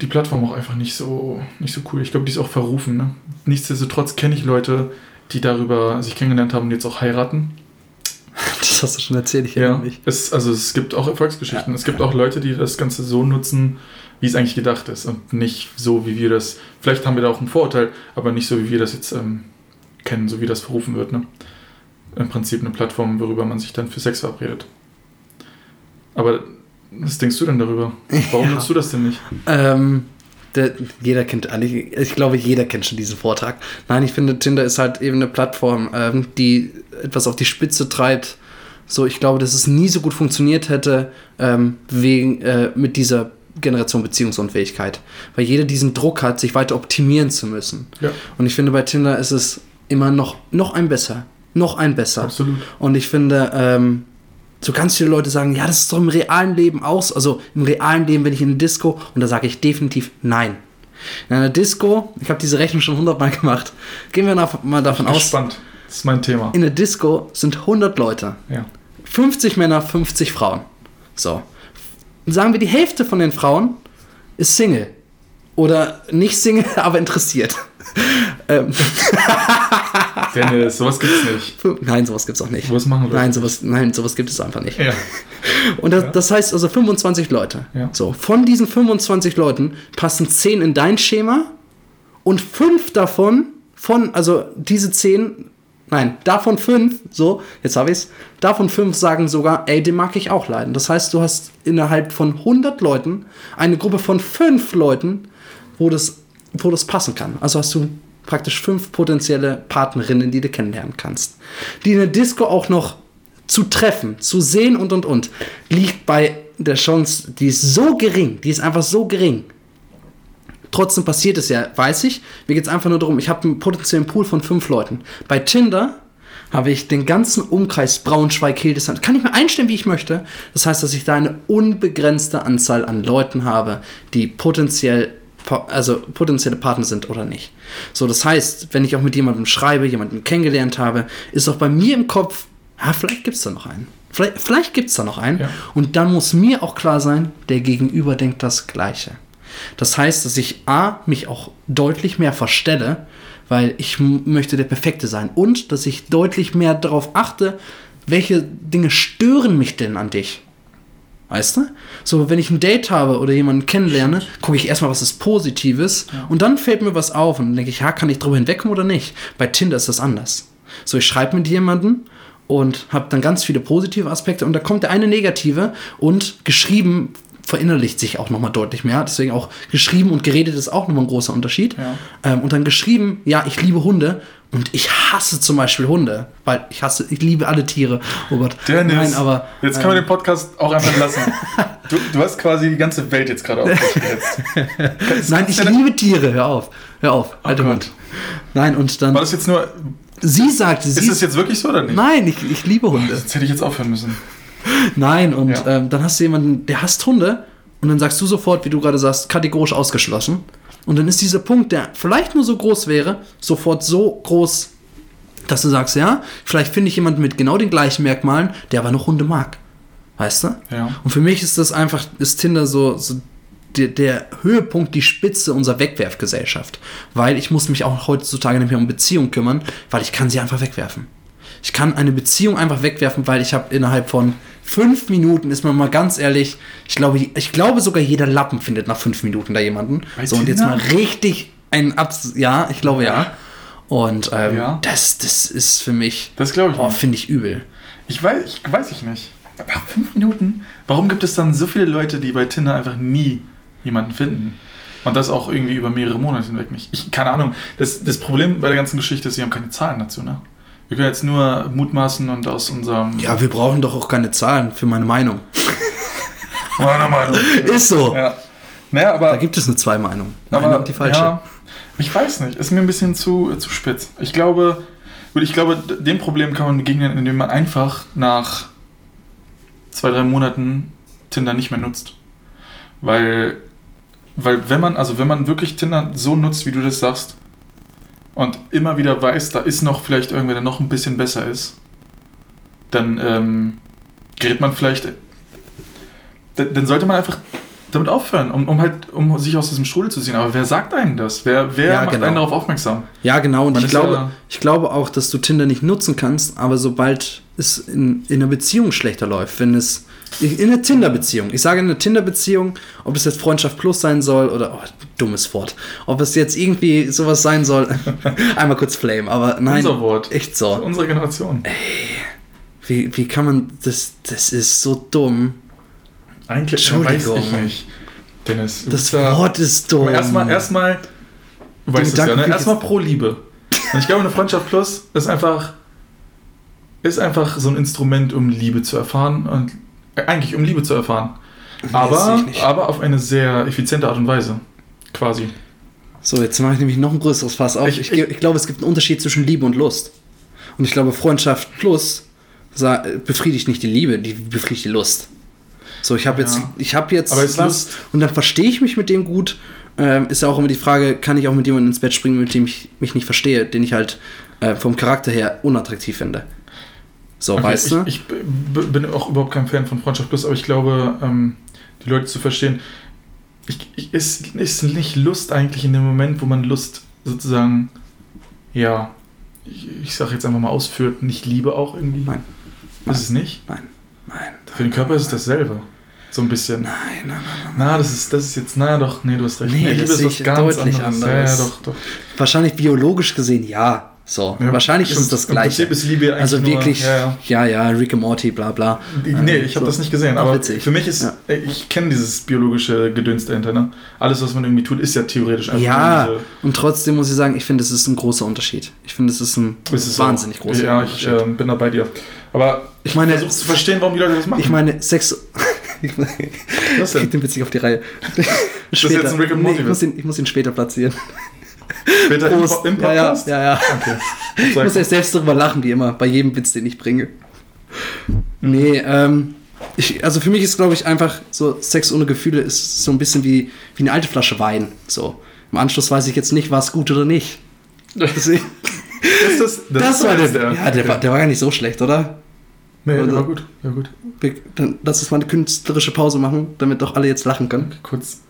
die Plattform auch einfach nicht so, nicht so cool. Ich glaube, die ist auch verrufen. Ne? Nichtsdestotrotz kenne ich Leute, die darüber sich kennengelernt haben und jetzt auch heiraten. Das hast du schon erzählt, ich erinnere mich. Es, also es gibt auch Erfolgsgeschichten. Es gibt auch Leute, die das Ganze so nutzen, wie es eigentlich gedacht ist und nicht so, wie wir das. Vielleicht haben wir da auch einen Vorurteil, aber nicht so, wie wir das jetzt ähm, kennen, so wie das verrufen wird. Ne? Im Prinzip eine Plattform, worüber man sich dann für Sex verabredet. Aber was denkst du denn darüber? Warum Ja. nutzt du das denn nicht? Ähm, der, jeder kennt, eigentlich- ich glaube, jeder kennt schon diesen Vortrag. Nein, ich finde, Tinder ist halt eben eine Plattform, ähm, die etwas auf die Spitze treibt. So, ich glaube, dass es nie so gut funktioniert hätte ähm, wegen, äh, mit dieser Generation Beziehungsunfähigkeit. Weil jeder diesen Druck hat, sich weiter optimieren zu müssen. Ja, Und ich finde, bei Tinder ist es immer noch, noch ein besser. Noch ein besser. absolut. Und ich finde, ähm, So ganz viele Leute sagen, ja, das ist doch im realen Leben aus. Also im realen Leben bin ich in eine Disco und da sage ich definitiv nein. In einer Disco, ich habe diese Rechnung schon hundertmal gemacht, gehen wir mal davon aus. Spannend. Das ist mein Thema. In der Disco sind 100 Leute. Ja. 50 Männer, 50 Frauen. So. Sagen wir, die Hälfte von den Frauen ist Single. Oder nicht Single, aber interessiert. ähm. Dennis, sowas gibt's nicht. Nein, sowas gibt's auch nicht. Was machen wir? Nein, sowas, nein, sowas gibt es einfach nicht. Ja. Und das, Ja. das heißt also 25 Leute. Ja. So, von diesen 25 Leuten passen 10 in dein Schema und 5 davon, von, also diese 10, nein, davon 5, so, jetzt habe ich's, davon 5 sagen sogar, ey, den mag ich auch leiden. Das heißt, du hast innerhalb von 100 Leuten eine Gruppe von 5 Leuten, wo das, wo das passen kann. Also hast du praktisch 5 potenzielle Partnerinnen, die du kennenlernen kannst. Die in der Disco auch noch zu treffen, zu sehen und und und, liegt bei der Chance, die ist so gering, die ist einfach so gering. Trotzdem passiert es ja, weiß ich. Mir geht es einfach nur darum, ich habe einen potenziellen Pool von fünf Leuten. Bei Tinder habe ich den ganzen Umkreis Braunschweig, Hildesheim. Kann ich mir einstellen, wie ich möchte. Das heißt, dass ich da eine unbegrenzte Anzahl an Leuten habe, die potenziell po- also potenzielle Partner sind oder nicht. So, das heißt, wenn ich auch mit jemandem schreibe, jemanden kennengelernt habe, ist auch bei mir im Kopf, ja, vielleicht gibt es da noch einen. Vielleicht, vielleicht gibt es da noch einen. Ja. Und dann muss mir auch klar sein, der Gegenüber denkt das Gleiche. Das heißt, dass ich A, mich auch deutlich mehr verstelle, weil ich möchte der Perfekte sein. Und dass ich deutlich mehr darauf achte, welche Dinge stören mich denn an dich. Weißt du? So, wenn ich ein Date habe oder jemanden kennenlerne, gucke ich erstmal, was ist Positives und dann fällt mir was auf und dann denke ich, ja, kann ich drüber hinwegkommen oder nicht? Bei Tinder ist das anders. So, ich schreibe mit jemandem und habe dann ganz viele positive Aspekte und da kommt der eine negative und geschrieben verinnerlicht sich auch nochmal deutlich mehr. Deswegen auch geschrieben und geredet ist auch nochmal ein großer Unterschied. Ja. Ähm, und dann geschrieben, ja, ich liebe Hunde und ich hasse zum Beispiel Hunde, weil ich hasse, ich liebe alle Tiere. Oh Gott. Dennis, Nein, aber jetzt können wir den Podcast auch einfach lassen. Du, du hast quasi die ganze Welt jetzt gerade auf dich gehetzt. Nein, ich liebe Tiere. Hör auf. Hör auf. Alter Oh. Mund. Nein, und dann. War das jetzt nur. sie sagte, sie. Ist das jetzt wirklich so oder nicht? Nein, ich, ich liebe Hunde. Jetzt hätte ich jetzt aufhören müssen. Nein, und Ja. ähm, dann hast du jemanden, der hasst Hunde. Und dann sagst du sofort, wie du gerade sagst, kategorisch ausgeschlossen. Und dann ist dieser Punkt, der vielleicht nur so groß wäre, sofort so groß, dass du sagst, ja, vielleicht finde ich jemanden mit genau den gleichen Merkmalen, der aber noch Hunde mag. Weißt du? Ja. Und für mich ist das einfach, ist Tinder so, so der, der Höhepunkt, die Spitze unserer Wegwerfgesellschaft. Weil ich muss mich auch heutzutage nicht mehr um Beziehungen kümmern, weil ich kann sie einfach wegwerfen. Ich kann eine Beziehung einfach wegwerfen, weil ich habe innerhalb von fünf Minuten, ist man mal ganz ehrlich, ich glaube, ich glaube sogar jeder Lappen findet nach fünf Minuten da jemanden. Bei so, und jetzt Tinder? mal richtig ein Abs... Ja, ich glaube ja. Und ähm, Ja. Das, das ist für mich, Das glaube ich oh, finde ich übel. Ich weiß, ich weiß ich nicht. Aber fünf Minuten? Warum gibt es dann so viele Leute, die bei Tinder einfach nie jemanden finden? Und das auch irgendwie über mehrere Monate hinweg nicht. Ich, keine Ahnung. Das, das Problem bei der ganzen Geschichte ist, wir haben keine Zahlen dazu, ne? Wir können jetzt nur mutmaßen und aus unserem. Ja, wir brauchen doch auch keine Zahlen für meine Meinung. meiner Meinung. Ist so. Ja. Naja, aber. Da gibt es nur zwei Meinungen. Meine aber und die falsche. Ja, ich weiß nicht. Ist mir ein bisschen zu, zu spitz. Ich glaube, ich glaube, dem Problem kann man begegnen, indem man einfach nach zwei, drei Monaten Tinder nicht mehr nutzt. Weil, weil wenn man, also wenn man wirklich Tinder so nutzt, wie du das sagst, und immer wieder weiß, da ist noch vielleicht irgendwer, der noch ein bisschen besser ist, dann ähm, gerät man vielleicht. Dann, sollte man einfach damit aufhören, um, um halt, um sich aus diesem Strudel zu ziehen. Aber wer sagt einem das? Wer, wer Ja, macht genau. einen darauf aufmerksam? Ja, genau. Und Man ich glaube, ja- ich glaube auch, dass du Tinder nicht nutzen kannst, aber sobald es in, in einer Beziehung schlechter läuft, wenn es in einer Tinder-Beziehung, ich sage in einer Tinder-Beziehung, ob es jetzt Freundschaft Plus sein soll oder, oh, dummes Wort, ob es jetzt irgendwie sowas sein soll, einmal kurz Flame, aber nein, Unser Wort. echt so. Unsere Generation. Wie, wie kann man, das, das ist so dumm. Eigentlich weiß ich nicht. Dennis, Das ja- Wort ist dumm. Erstmal, erstmal, du weißt es ja, ne? erstmal pro Liebe. Und ich glaube, eine Freundschaft Plus ist einfach, ist einfach so ein Instrument, um Liebe zu erfahren und eigentlich um Liebe zu erfahren. Aber, aber auf eine sehr effiziente Art und Weise. Quasi. So, jetzt mache ich nämlich noch ein größeres Fass auf. Ich- Ich, ich, ich glaube, es gibt einen Unterschied zwischen Liebe und Lust. Und ich glaube, Freundschaft plus befriedigt nicht die Liebe, die befriedigt die Lust. So, ich habe jetzt, Ja. ich habe jetzt Lust- und dann verstehe ich mich mit dem gut. Ähm, ist ja auch immer die Frage, kann ich auch mit jemandem ins Bett springen, mit dem ich mich nicht verstehe, den ich halt äh, vom Charakter her unattraktiv finde. So, Okay, weißt du? ich, ich bin auch überhaupt kein Fan von Freundschaft Plus, aber ich glaube, ähm, die Leute zu verstehen, ich, ich, ist, ist nicht Lust eigentlich in dem Moment, wo man Lust sozusagen, ja, ich, ich sage jetzt einfach mal ausführt, nicht Liebe auch irgendwie? Nein. Ist es nicht? Nein, nein. Für den Körper ist es dasselbe. So ein bisschen. Nein, nein, nein. Na, das ist, das ist jetzt, naja doch, nee, du hast recht. Nee, Liebe das ist was ganz deutlich anderes. Ja, anderes. ja, doch, doch. Wahrscheinlich biologisch gesehen ja. So, Ja, wahrscheinlich ist es stimmt. das Im Gleiche. Prinzip ist Liebe eigentlich also nur- wirklich, ja, ja, ja. ja, Rick and Morty, bla bla. Nee, ich habe so. das nicht gesehen, aber witzig. für mich ist, Ja. äh, ich kenne dieses biologische Gedöns dahinter. Ne? Alles, was man irgendwie tut, ist ja theoretisch einfach Ja, und trotzdem muss ich sagen, ich finde, es ist ein großer Unterschied. Ich finde, es ist ein ist wahnsinnig auch. großer Ja, ich Unterschied. ähm, bin da bei dir. Aber ich Ich meine- versuche zu verstehen, warum die Leute das machen. ich meine, Sex. ich krieg den witzig auf die Reihe. jetzt ein Rick and Morty ich, muss ihn, ich muss ihn später platzieren. Später im, im ja, ja, Podcast? ja, ja. Okay. Ich muss ja selbst darüber lachen, wie immer, bei jedem Witz, den ich bringe. Nee, ähm, ich, also für mich ist, glaube ich, einfach so, Sex ohne Gefühle ist so ein bisschen wie, wie eine alte Flasche Wein. So. Im Anschluss weiß ich jetzt nicht, war es gut oder nicht. Deswegen, Ist das, das, war jetzt der, ja, der, war, der war gar nicht so schlecht, oder? Nee, der oder- war gut. Ja, gut. Dann lass uns mal eine künstlerische Pause machen, damit doch alle jetzt lachen können. Kurz.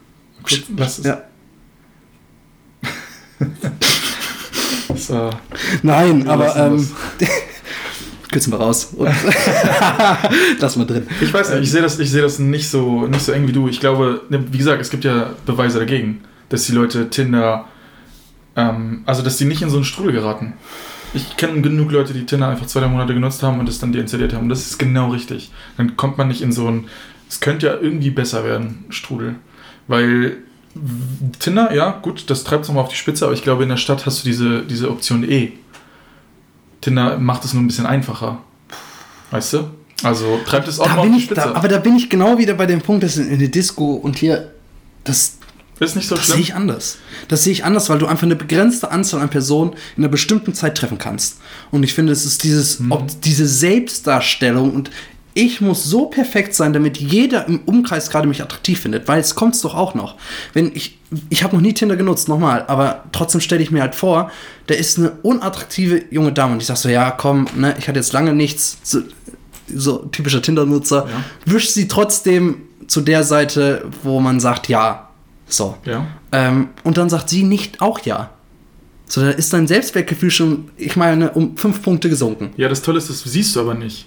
kurz lass es. Ja. So. Nein, aber ähm, kürzen wir raus. Und lass mal drin. Ich weiß nicht, ich sehe das, ich sehe das nicht so, nicht so eng wie du. Ich glaube, ne, wie gesagt, es gibt ja Beweise dagegen, dass die Leute Tinder, ähm, also dass die nicht in so einen Strudel geraten. Ich kenne genug Leute, die Tinder einfach zwei, drei Monate genutzt haben und das dann deinstalliert haben. Und das ist genau richtig. Dann kommt man nicht in so einen, es könnte ja irgendwie besser werden, Strudel. Weil Tinder, ja, gut, das treibt es nochmal auf die Spitze, aber ich glaube, in der Stadt hast du diese, diese Option eh. Tinder macht es nur ein bisschen einfacher. Weißt du? Also treibt es auch Da bin auf die Spitze. da, aber da bin ich genau wieder bei dem Punkt, dass in der Disco und hier, das, ist nicht so das sehe ich anders. Das sehe ich anders, weil du einfach eine begrenzte Anzahl an Personen in einer bestimmten Zeit treffen kannst. Und ich finde, es ist dieses, Mhm. ob diese Selbstdarstellung und ich muss so perfekt sein, damit jeder im Umkreis gerade mich attraktiv findet, weil es kommt's doch auch noch. Wenn ich, ich habe noch nie Tinder genutzt, nochmal, aber trotzdem stelle ich mir halt vor, da ist eine unattraktive junge Dame und ich sag so, ja, komm, ne, ich hatte jetzt lange nichts, so, so typischer Tinder-Nutzer, Ja. wischt sie trotzdem zu der Seite, wo man sagt, ja, so. Ja. Ähm, und dann sagt sie nicht auch ja. So, da ist dein Selbstwertgefühl schon, ich meine, um fünf Punkte gesunken. ja, das Tolle ist, das siehst du aber nicht.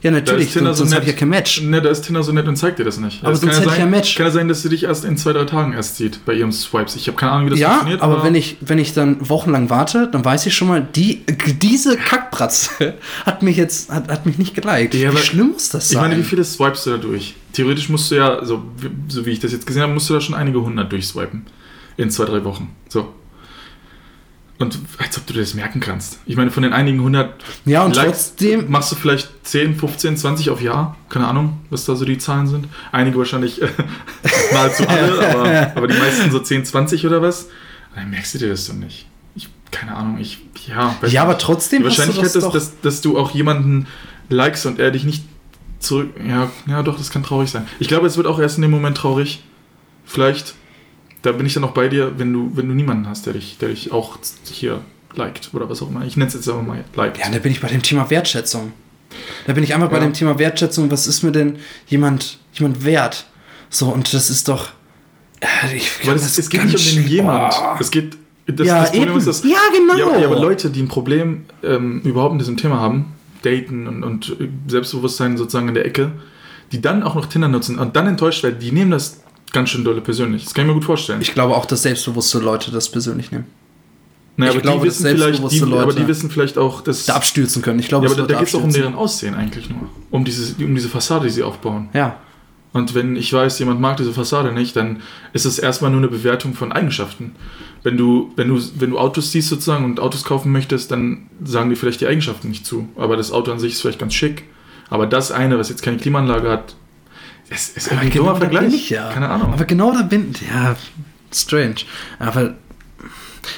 Ja, natürlich, sonst, so habe ich nett. ja kein Match. Ne, da ist Tinder so nett und zeigt dir das nicht. Aber Es sonst kann hätte ich sein, ja Match. Kann ja sein, dass sie dich erst in zwei, drei Tagen erst sieht bei ihrem Swipes. Ich habe keine Ahnung, wie das Ja, funktioniert. aber wenn ich, wenn ich dann wochenlang warte, dann weiß ich schon mal, die, diese Kackbratze hat mich jetzt, hat, hat mich nicht geliked. Ja, wie schlimm muss das Ich sein? meine, wie viele swipest du da durch? Theoretisch musst du ja, so, so wie ich das jetzt gesehen habe, musst du da schon einige hundert durchswipen. In zwei, drei Wochen. So. Und als ob du dir das merken kannst. Ich meine, von den einigen hundert ja, und Likes trotzdem, machst du vielleicht 10, 15, 20 auf Jahr. Keine Ahnung, was da so die Zahlen sind. Einige wahrscheinlich äh, nahezu alle, aber, aber die meisten so 10, 20 oder was. Dann merkst du dir das doch nicht. Ich, keine Ahnung, ich, ja. ja, aber trotzdem Die Wahrscheinlichkeit, das dass, dass, dass du auch jemanden likest und er dich nicht zurück. Ja, ja, doch, das kann traurig sein. Ich glaube, es wird auch erst in dem Moment traurig. Vielleicht, da bin ich dann auch bei dir, wenn du, wenn du niemanden hast, der dich, der dich auch hier liked oder was auch immer. Ich nenne es jetzt aber mal liked. Ja, da bin ich bei dem Thema Wertschätzung. Da bin ich einfach bei Ja. dem Thema Wertschätzung. Was ist mir denn jemand, jemand wert? So, und das ist doch. äh, Ich, Weil es, das es geht nicht um den jemand. Boah. Es geht. Das, ja, das Problem eben. ist, dass. ja, genau. Ja, aber Leute, die ein Problem ähm, überhaupt in diesem Thema haben, daten und, und äh, Selbstbewusstsein sozusagen in der Ecke, die dann auch noch Tinder nutzen und dann enttäuscht werden, die nehmen das ganz schön dolle persönlich. Das kann ich mir gut vorstellen. Ich glaube auch, dass selbstbewusste Leute das persönlich nehmen. naja, ich aber, glaube, die wissen vielleicht, die, selbstbewusste aber Leute die wissen vielleicht auch, dass. Da abstürzen können. Ich glaube, ja, aber da, da geht es auch um deren Aussehen eigentlich nur. Um, dieses, um diese Fassade, die sie aufbauen. Ja. Und wenn ich weiß, jemand mag diese Fassade nicht, dann ist es erstmal nur eine Bewertung von Eigenschaften. Wenn du, wenn du, wenn du Autos siehst sozusagen und Autos kaufen möchtest, dann sagen dir vielleicht die Eigenschaften nicht zu. Aber das Auto an sich ist vielleicht ganz schick. Aber das eine, was jetzt keine Klimaanlage hat, es ist irgendwie ein dummer genau da bin Vergleich. ich ja. Keine Ahnung. Aber genau da bin Ja, strange. Aber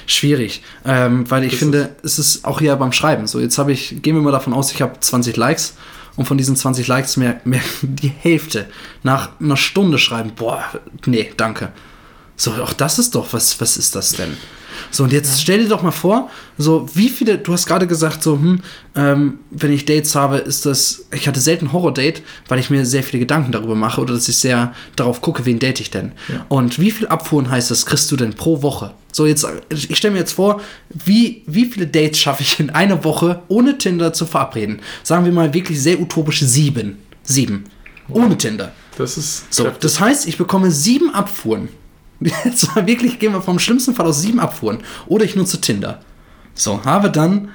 Schwierig, ähm, weil ich finde, es ist auch hier beim Schreiben so. Jetzt habe ich, gehen wir mal davon aus, ich habe 20 Likes und von diesen 20 Likes mehr, mehr die Hälfte nach einer Stunde schreiben, boah, nee, danke. So, auch das ist doch, was, was ist das denn? So, und jetzt stell dir doch mal vor, so, wie viele, du hast gerade gesagt, so, hm, ähm, wenn ich Dates habe, ist das, ich hatte selten Horror-Date, weil ich mir sehr viele Gedanken darüber mache oder dass ich sehr darauf gucke, wen date ich denn. Ja. Und wie viel Abfuhren heißt das, kriegst du denn pro Woche? So, jetzt, ich stelle mir jetzt vor, wie, wie viele Dates schaffe ich in einer Woche ohne Tinder zu verabreden? Sagen wir mal wirklich sehr utopische sieben. Sieben. Ohne Tinder. Das ist So, kräftig. das heißt, ich bekomme sieben Abfuhren. Jetzt mal wirklich gehen wir vom schlimmsten Fall aus sieben Abfuhren. Oder ich nutze Tinder. So, habe dann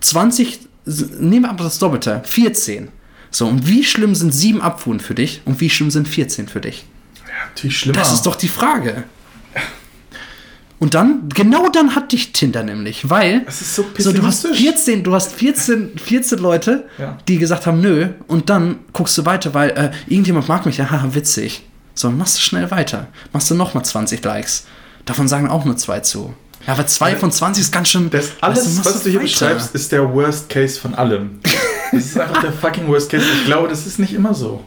20, s- nehmen wir einfach das Doppelte, 14. So, und wie schlimm sind sieben Abfuhren für dich und wie schlimm sind 14 für dich? ja, natürlich schlimmer. Das ist doch die Frage. Und dann, genau dann hat dich Tinder nämlich, weil Das ist so so, du hast pessimistisch. 14, du hast 14, 14 Leute, Ja. die gesagt haben, nö, und dann guckst du weiter, weil äh, irgendjemand mag mich, ja, haha, witzig. So, dann machst du schnell weiter. Machst du nochmal 20 Likes. Davon sagen auch nur zwei zu. Ja, aber zwei von 20 ist ganz schön. Das alles, machst was du hier weiter. beschreibst, ist der Worst Case von allem. Das ist einfach der fucking Worst Case. Ich glaube, das ist nicht immer so.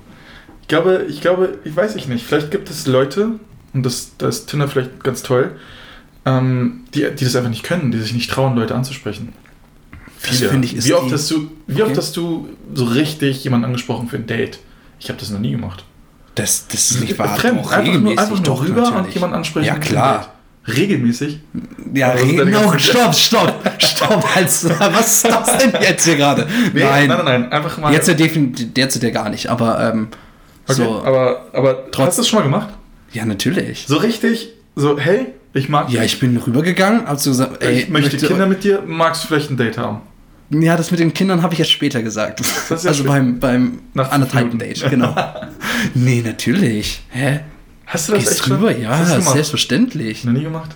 Ich glaube, ich glaube, ich weiß ich nicht. Vielleicht gibt es Leute, und das, da ist Tinder vielleicht ganz toll, ähm, die, die das einfach nicht können, die sich nicht trauen, Leute anzusprechen. Das finde ich ist wie oft die- hast du, wie Okay. oft hast du so richtig jemanden angesprochen für ein Date? Ich habe das noch nie gemacht. Das, das ist nicht wahr. Fremd, doch, einfach nur, regelmäßig, einfach nur doch, rüber und natürlich. jemanden ansprechen. Ja, klar. Regelmäßig. Ja, deine genau. ganze- Stopp, stopp, stopp. Als, was ist das denn jetzt hier gerade? Nee, nein, nein, nein, einfach mal. Jetzt ja definitiv, derzeit ja gar nicht, aber ähm, okay, so. aber, aber Trotz- hast du das schon mal gemacht? ja, natürlich. So richtig, so, hey, ich mag Ja, ich bin rübergegangen, hab so gesagt, ey, ich möchte Kinder mit dir, magst du vielleicht ein Date haben? Ja, das mit den Kindern habe ich erst später gesagt. ja also später. beim, beim Nach anderthalben Date, genau. nee, natürlich. Hä? Hast du das Gehst echt schon? rüber? Ja, du gemacht? selbstverständlich. Noch nie gemacht?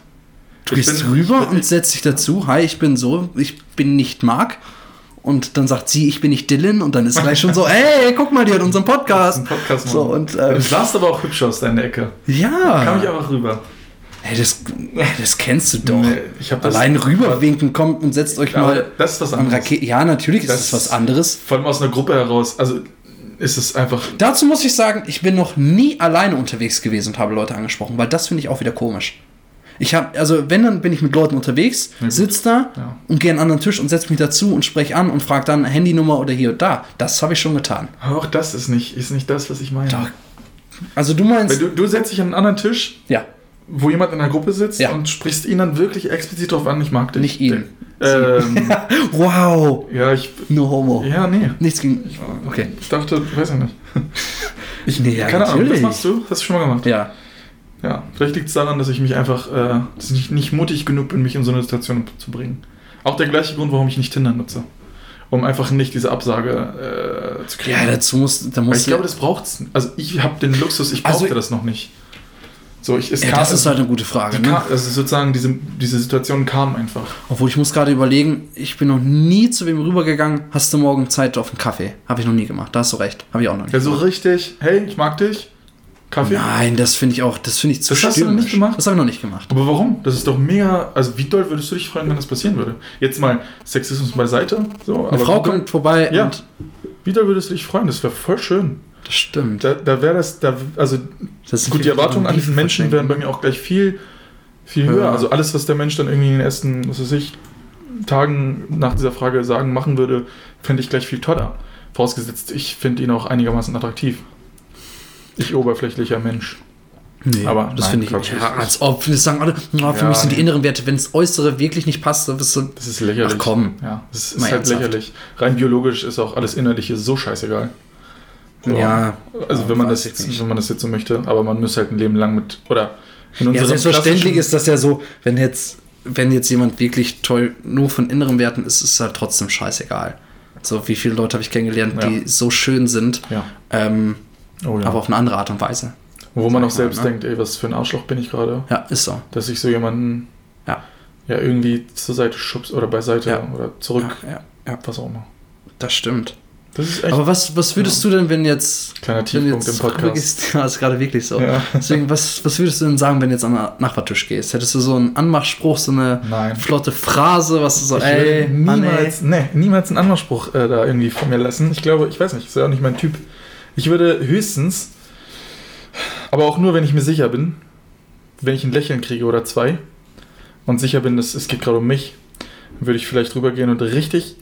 Du Ich gehst bin- rüber bin- und setzt dich dazu. Hi, ich bin so, ich bin nicht Marc. Und dann sagt sie, ich bin nicht Dylan. Und dann ist gleich schon so, ey, guck mal, die hat unseren Podcast. Podcast So, machen. und ähm, Du sahst aber auch hübsch aus, deine Ecke. Kam ich ja. einfach rüber. Hey, das, das kennst du doch. Nee, ich hab das- Allein rüberwinken, kommt und setzt euch mal das ist was an anderes. Rakete. Ja, natürlich ist Das was anderes. Vor allem aus einer Gruppe heraus. Also ist es einfach. Dazu muss ich sagen, ich bin noch nie alleine unterwegs gewesen und habe Leute angesprochen, weil das finde ich auch wieder komisch. Ich habe, also wenn, dann bin ich mit Leuten unterwegs, gut. sitze da Ja. und gehe an einen anderen Tisch und setze mich dazu und spreche an und frage dann Handynummer oder hier und da. Das habe ich schon getan. Aber auch das ist nicht, ist nicht das, was ich meine. Doch. Also du meinst, Weil du, du setzt dich an einen anderen Tisch, ja, wo jemand in einer Gruppe sitzt Ja. und sprichst ihn dann wirklich explizit darauf an, ich mag dich. Nicht ihn. Ähm, wow, ja, ich. no homo. Ja, nee. Nichts gegen, okay. Ich dachte, weiß ich nicht. Ich, Nee, ja, keine Ahnung, das natürlich. machst du? Hast du schon mal gemacht? Ja, Ja, vielleicht liegt es daran, dass ich mich einfach, äh, dass ich nicht mutig genug bin, mich in so eine Situation zu bringen. Auch der gleiche Grund, warum ich nicht Tinder nutze. Um einfach nicht diese Absage äh, zu kriegen. ja, dazu muss, da Weil muss ich glaube, das braucht's. Also ich habe den Luxus, ich Also- brauchte das noch nicht. So, ich, es ja, kam, das ist halt eine gute Frage. Ne? kam, also sozusagen diese, diese Situation kam einfach. Obwohl ich muss gerade überlegen, ich bin noch nie zu wem rübergegangen. Hast du morgen Zeit auf einen Kaffee? Habe ich noch nie gemacht. Da hast du recht. Habe ich auch noch nicht. Ja, so richtig, hey, ich mag dich. Kaffee. Nein, das finde ich auch, das finde ich zu Das hast du noch nicht gemacht? Das habe ich noch nicht gemacht. Aber warum? Das ist doch mega. Also wie doll würdest du dich freuen, wenn das passieren würde? Jetzt mal Sexismus beiseite. So, Eine Frau kommt vorbei Ja. und wie doll würdest du dich freuen? Das wäre voll schön. Das stimmt. Da, da wäre das, da, also Das ist gut, die Erwartungen an diesen Menschen wären bei mir auch gleich viel, viel Ja. höher. Also alles, was der Mensch dann irgendwie in den ersten, was weiß ich, Tagen nach dieser Frage sagen, machen würde, fände ich gleich viel toller. Vorausgesetzt, ich finde ihn auch einigermaßen attraktiv. Ich oberflächlicher Mensch. Nee, Aber das finde ich. Quatsch, Ja, ist- als ob, wir sagen alle, na, für Ja, mich sind die inneren Werte, wenn das Äußere wirklich nicht passt, dann bist du. Das ist lächerlich. Ach komm. Ja, das ist Mal halt ernsthaft. lächerlich. Rein biologisch ist auch alles Innerliche so scheißegal. So. Ja, Also wenn man, das, nicht. wenn man das jetzt so möchte, aber man muss halt ein Leben lang mit, oder in Ja, unserem selbstverständlich ist das ja so, wenn jetzt, wenn jetzt jemand wirklich toll nur von inneren Werten ist, ist es halt trotzdem scheißegal. So, wie viele Leute habe ich kennengelernt, Ja. die so schön sind, Ja. ähm, Oh ja. aber auf eine andere Art und Weise. Wo man auch ich mal, selbst ne? denkt, ey, was für ein Arschloch bin ich gerade, Ja, ist so. dass ich so jemanden Ja. ja irgendwie zur Seite schubs oder beiseite Ja. oder zurück, Ja, ja, ja, was auch immer. das stimmt. Aber was, was würdest du denn, wenn jetzt. kleiner Wenn Tiefpunkt jetzt im Podcast. Wirklich, ja, ist gerade wirklich so. Ja. Deswegen, was, was würdest du denn sagen, wenn du jetzt an den Nachbartisch gehst? Hättest du so einen Anmachspruch, so eine Nein. flotte Phrase, was du so, Ich ey, würde Mann, ey. niemals, nee, niemals einen Anmachspruch äh, da irgendwie von mir lassen. Ich glaube, ich weiß nicht, ist ja auch nicht mein Typ. Ich würde höchstens, aber auch nur, wenn ich mir sicher bin, wenn ich ein Lächeln kriege oder zwei und sicher bin, dass es geht gerade um mich, würde ich vielleicht rübergehen und richtig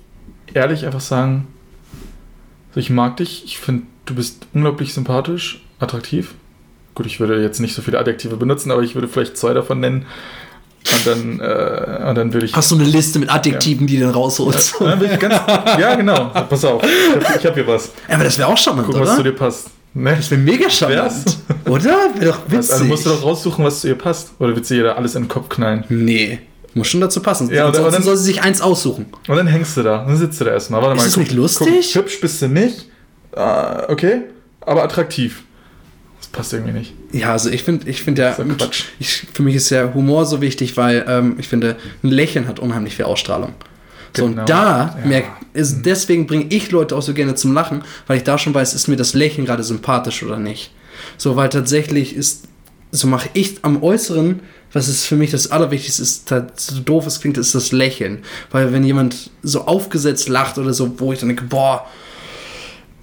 ehrlich einfach sagen, so, ich mag dich, ich finde, du bist unglaublich sympathisch, attraktiv. Gut, ich würde jetzt nicht so viele Adjektive benutzen, aber ich würde vielleicht zwei davon nennen. Und dann, äh, und dann würde ich. Hast du eine Liste mit Adjektiven, die du dann rausholst? Ja, dann ganz, ja, genau. Pass auf. Ich habe hab hier was. Aber das wäre auch charmant, Guck, was zu oder? dir passt. Ne? Das wäre mega charmant. Oder? Wäre doch witzig. Also musst du doch raussuchen, was zu ihr passt. Oder willst du ihr da alles in den Kopf knallen? Nee. Muss schon dazu passen. Ja, Ansonsten dann- soll sie sich eins aussuchen. Und dann hängst du da. Dann sitzt du da erstmal. Warte Ist mal. das nicht lustig? Guck, hübsch bist du nicht. Ah, okay. Aber attraktiv. Das passt irgendwie nicht. Ja, also ich finde, ich finde ja, So Quatsch. ich, für mich ist ja Humor so wichtig, weil ähm, ich finde, ein Lächeln hat unheimlich viel Ausstrahlung. So, Genau. und da Ja. merk, ist, deswegen bringe ich Leute auch so gerne zum Lachen, weil ich da schon weiß, ist mir das Lächeln gerade sympathisch oder nicht. So, weil tatsächlich ist, so mache ich am Äußeren, was ist für mich das Allerwichtigste ist, so doof es klingt, ist das Lächeln. Weil wenn jemand so aufgesetzt lacht oder so, wo ich dann denke, boah,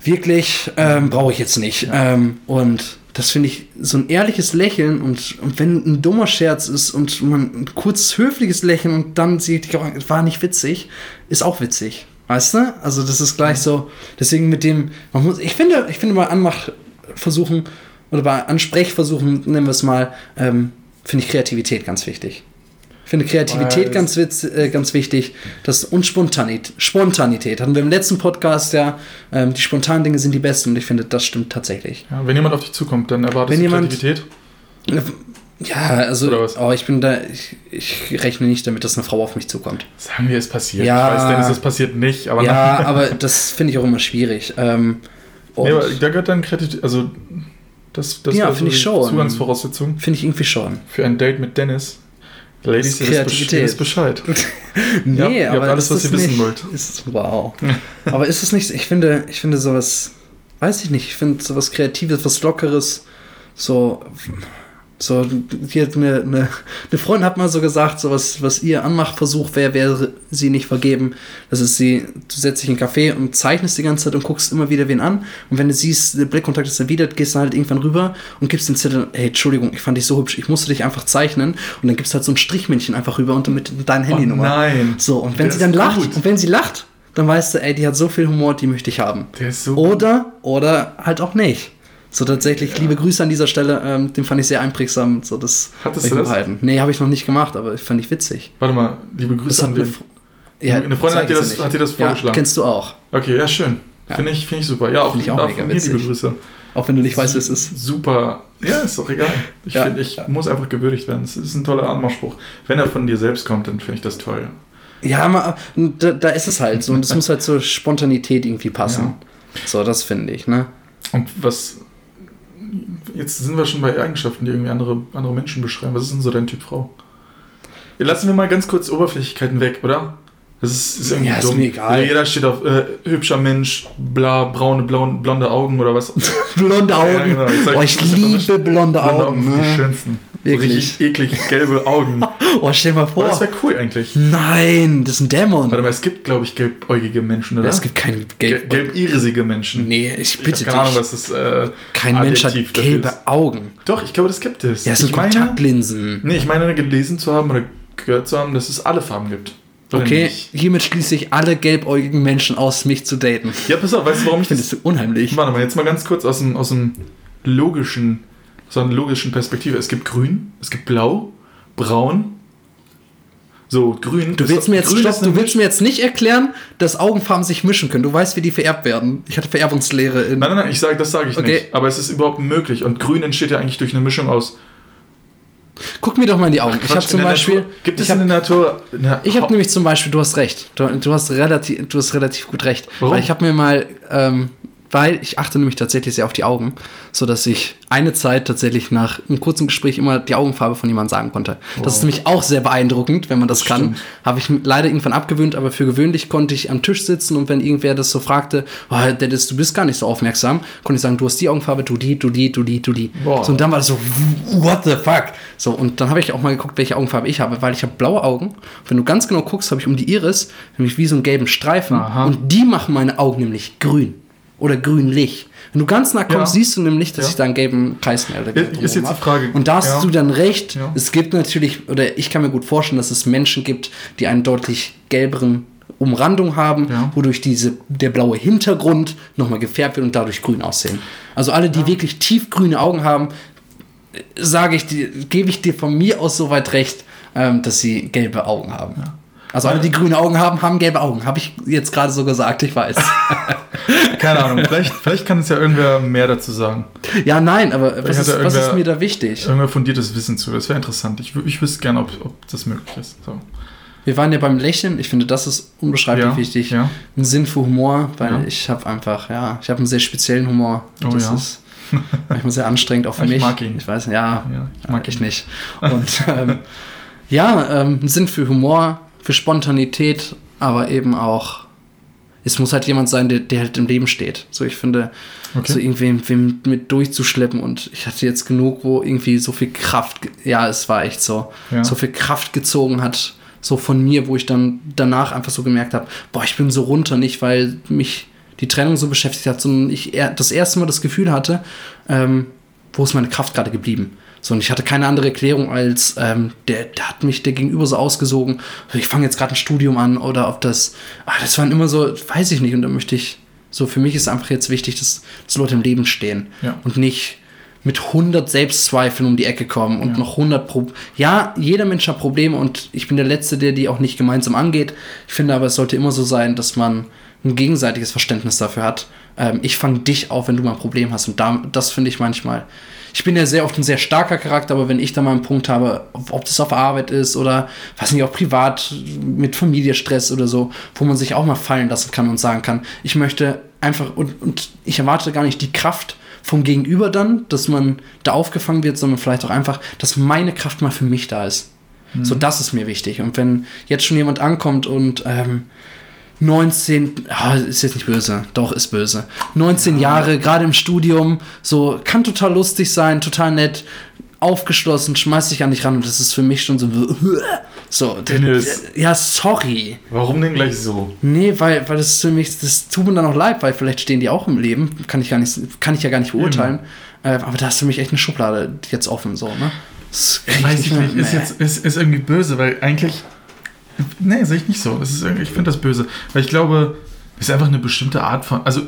wirklich ähm, brauche ich jetzt nicht. Ähm, und das finde ich so ein ehrliches Lächeln und, und wenn ein dummer Scherz ist und man ein kurzes höfliches Lächeln und dann sieht, die war nicht witzig, ist auch witzig. Weißt du? Also das ist gleich so. Deswegen mit dem, man muss, ich finde, ich finde bei Anmachversuchen oder bei Ansprechversuchen, nennen wir es mal, ähm, finde ich Kreativität ganz wichtig. Ich finde Kreativität Weil- ganz, witz, äh, ganz wichtig. Das, und Spontanität. Spontanität. Hatten wir im letzten Podcast ja. Ähm, die spontanen Dinge sind die besten und ich finde, das stimmt tatsächlich. Ja, wenn jemand auf dich zukommt, dann erwartest Wenn du jemand- Kreativität. Ja, also, oh, ich bin da, ich, ich rechne nicht damit, dass eine Frau auf mich zukommt. Sagen wir, es passiert. Ja. Ich weiß, Dennis, es passiert nicht. Aber ja, aber das finde ich auch immer schwierig. Ähm, nee, aber da gehört dann Kreativität. Also, das, das Ja, finde ich die schon. Zugangsvoraussetzung finde ich irgendwie schon. für ein Date mit Dennis. Ladies, ihr wisst ihr wisst Bescheid. Nee, Ja, ihr habt aber alles, ist was ihr wissen nicht, wollt. Ist, wow. aber ist es nicht, ich finde, ich finde sowas, weiß ich nicht, ich finde sowas Kreatives, was Lockeres, so, so, hier hat eine, eine, eine Freundin hat mal so gesagt, so was, was ihr Anmachversuch wäre, wäre sie nicht vergeben. Das ist sie, du setzt dich in einen Café und zeichnest die ganze Zeit und guckst immer wieder wen an. Und wenn du siehst, der Blickkontakt ist erwidert, gehst du halt irgendwann rüber und gibst den Zettel, hey, Entschuldigung, ich fand dich so hübsch, ich musste dich einfach zeichnen. Und dann gibst du halt so ein Strichmännchen einfach rüber und mit deiner Handynummer. Oh nein. So, und wenn Der sie dann lacht, gut. und wenn sie lacht, dann weißt du, ey, die hat so viel Humor, die möchte ich haben. Der ist so Oder, oder halt auch nicht. So tatsächlich, liebe Grüße an dieser Stelle, ähm, den fand ich sehr einprägsam. So, das Hattest du das? behalten. Nee, habe ich noch nicht gemacht, aber fand ich witzig. Warte mal, liebe Grüße an. Fr- ja, Eine Freundin hat dir das- hat dir das vorgeschlagen? Ja, kennst du auch. Okay, ja, schön. Ja. Finde ich, find ich super. Ja, auch, Finde ich auch mega mir liebe witzig. Grüße. Auch wenn du nicht weißt, wer es ist. Super. Ja, ist doch egal. Ich Ja. finde, ich muss einfach gewürdigt werden. Das ist ein toller Anmachspruch. Wenn er von dir selbst kommt, dann finde ich das toll. Ja, aber da, da ist es halt so. Und es muss halt zur Spontanität irgendwie passen. So, das finde ich, ne? Und was. Jetzt sind wir schon bei Eigenschaften, die irgendwie andere, andere Menschen beschreiben. Was ist denn so dein Typ Frau? Ja, Lassen wir mal ganz kurz Oberflächlichkeiten weg, oder? Das ist, ist irgendwie Ja, ist dumm. mir egal. Also jeder steht auf äh, hübscher Mensch, bla, braune, blauen, blonde Augen oder was. Blonde Augen. Ja, genau. Ich sag- oh, ich liebe blonde Blonde Augen. sind die Ne? schönsten. Wirklich. Richtig eklig gelbe Augen. Oh, stell mal Aber vor. das wäre cool eigentlich. Nein, das ist ein Dämon. Warte mal, es gibt, glaube ich, gelbäugige Menschen, oder? es gibt keine Gel- gelb. gelbirisige Menschen. Nee, ich Ich bitte habe keine Ahnung, dich. was das äh, Kein Mensch hat gelbe ist. Augen. Doch, ich glaube, das gibt es. Ja, das sind ich meine, Kontaktlinsen. Nee, ich meine gelesen zu haben oder gehört zu haben, dass es alle Farben gibt. Okay, hiermit schließe ich alle gelbäugigen Menschen aus, mich zu daten. Ja, pass auf, weißt du, warum ich Ich finde das... das unheimlich. Warte mal, jetzt mal ganz kurz aus dem, aus dem logischen, einer logischen Perspektive. Es gibt grün, es gibt blau, braun. So, grün. Du willst mir jetzt, stopp, du willst mir jetzt nicht erklären, dass Augenfarben sich mischen können. Du weißt, wie die vererbt werden. Ich hatte Vererbungslehre in. Nein, nein, nein, ich sage, das sage ich Okay. nicht. Aber es ist überhaupt möglich. Und grün entsteht ja eigentlich durch eine Mischung aus. Guck mir doch mal in die Augen. ich habe zum Beispiel. Natur, gibt es habe in der Natur. eine ich hab Hau- nämlich zum Beispiel, du hast recht. Du, du, hast relativ, du hast relativ gut recht. Warum? Weil ich habe mir mal ähm, weil ich achte nämlich tatsächlich sehr auf die Augen, so dass ich eine Zeit tatsächlich nach einem kurzen Gespräch immer die Augenfarbe von jemandem sagen konnte. Das ist nämlich auch sehr beeindruckend, wenn man das, kann. Habe ich leider irgendwann abgewöhnt, aber für gewöhnlich konnte ich am Tisch sitzen und wenn irgendwer das so fragte, oh, Dennis, du bist gar nicht so aufmerksam, konnte ich sagen, du hast die Augenfarbe, du die, du die, du die, du die. Boah. So, und dann war das so, what the fuck? So, und dann habe ich auch mal geguckt, welche Augenfarbe ich habe, weil ich habe blaue Augen. Wenn du ganz genau guckst, habe ich um die Iris nämlich wie so einen gelben Streifen Aha. und die machen meine Augen nämlich grün oder grünlich. Wenn du ganz nah kommst, Ja. siehst du nämlich, dass Ja. ich da einen gelben Kreis mehr oder Ist jetzt die. Frage. Und da hast Ja. du dann recht. Ja. Es gibt natürlich, oder ich kann mir gut vorstellen, dass es Menschen gibt, die einen deutlich gelberen Umrandung haben, Ja. wodurch diese, der blaue Hintergrund nochmal gefärbt wird und dadurch grün aussehen. Also alle, die wirklich tiefgrüne Augen haben, sage ich dir, gebe ich dir von mir aus so weit recht, ähm, dass sie gelbe Augen haben. Also alle, die grüne Augen haben, haben gelbe Augen. Habe ich jetzt gerade so gesagt, ich weiß. Keine Ahnung, vielleicht, vielleicht kann es ja irgendwer mehr dazu sagen. ja, nein, aber was ist, was ist mir da wichtig? Irgendwer fundiertes Wissen zu. Das wäre interessant. Ich, ich wüsste gerne, ob, ob das möglich ist. So. Wir waren ja beim Lächeln. Ich finde, das ist unbeschreiblich Ja, wichtig. ja. Ein Sinn für Humor, weil Ja. ich habe einfach, ja, ich habe einen sehr speziellen Humor. Oh das ja. ist manchmal sehr anstrengend auch für Ich mich. mag ihn. Ich weiß, ja, Ja, ich ich mag mag ich ihn. nicht. Und ähm, ja, ähm, ein Sinn für Humor, für Spontanität, aber eben auch, es muss halt jemand sein, der, der halt im Leben steht. So, ich finde, Okay. so irgendwen mit durchzuschleppen und ich hatte jetzt genug, wo irgendwie so viel Kraft, ja, es war echt so, Ja. so viel Kraft gezogen hat, so von mir, wo ich dann danach einfach so gemerkt habe, boah, ich bin so runter, nicht weil mich die Trennung so beschäftigt hat, sondern ich das erste Mal das Gefühl hatte, ähm, wo ist meine Kraft gerade geblieben? So, und ich hatte keine andere Erklärung als, ähm, der, der hat mich der Gegenüber so ausgesogen, ich fange jetzt gerade ein Studium an oder ob das, ah, das waren immer so, weiß ich nicht, und da möchte ich, so für mich ist einfach jetzt wichtig, dass, dass Leute im Leben stehen Ja. und nicht mit 100 Selbstzweifeln um die Ecke kommen und noch 100 Pro Ja, jeder Mensch hat Probleme und ich bin der Letzte, der die auch nicht gemeinsam angeht. Ich finde aber, es sollte immer so sein, dass man ein gegenseitiges Verständnis dafür hat. Ähm, ich fange dich auf, wenn du mal ein Problem hast und da, das finde ich manchmal. Ich bin ja sehr oft ein sehr starker Charakter, aber wenn ich da mal einen Punkt habe, ob, ob das auf Arbeit ist oder, weiß nicht, auch privat mit Familienstress oder so, wo man sich auch mal fallen lassen kann und sagen kann, ich möchte einfach, und, und ich erwarte gar nicht die Kraft vom Gegenüber dann, dass man da aufgefangen wird, sondern vielleicht auch einfach, dass meine Kraft mal für mich da ist. So, das ist mir wichtig. Und wenn jetzt schon jemand ankommt und ähm, 19, ah, ist jetzt nicht böse, doch ist böse. 19 Jahre, gerade im Studium, so kann total lustig sein, total nett, aufgeschlossen, schmeißt sich an dich ran und das ist für mich schon so, so, Dennis. ja, sorry. Warum denn gleich so? Nee, weil, weil das ist für mich, das tut mir dann auch leid, weil vielleicht stehen die auch im Leben, kann ich gar nicht, kann ich ja gar nicht beurteilen. Äh, aber da ist für mich echt eine Schublade jetzt offen, so, ne? Das Weiß ich mehr- nicht, ist jetzt ist, ist irgendwie böse, weil eigentlich. Nee, sehe ich nicht so. Ist ich finde das böse. Weil ich glaube, es ist einfach eine bestimmte Art von. Also,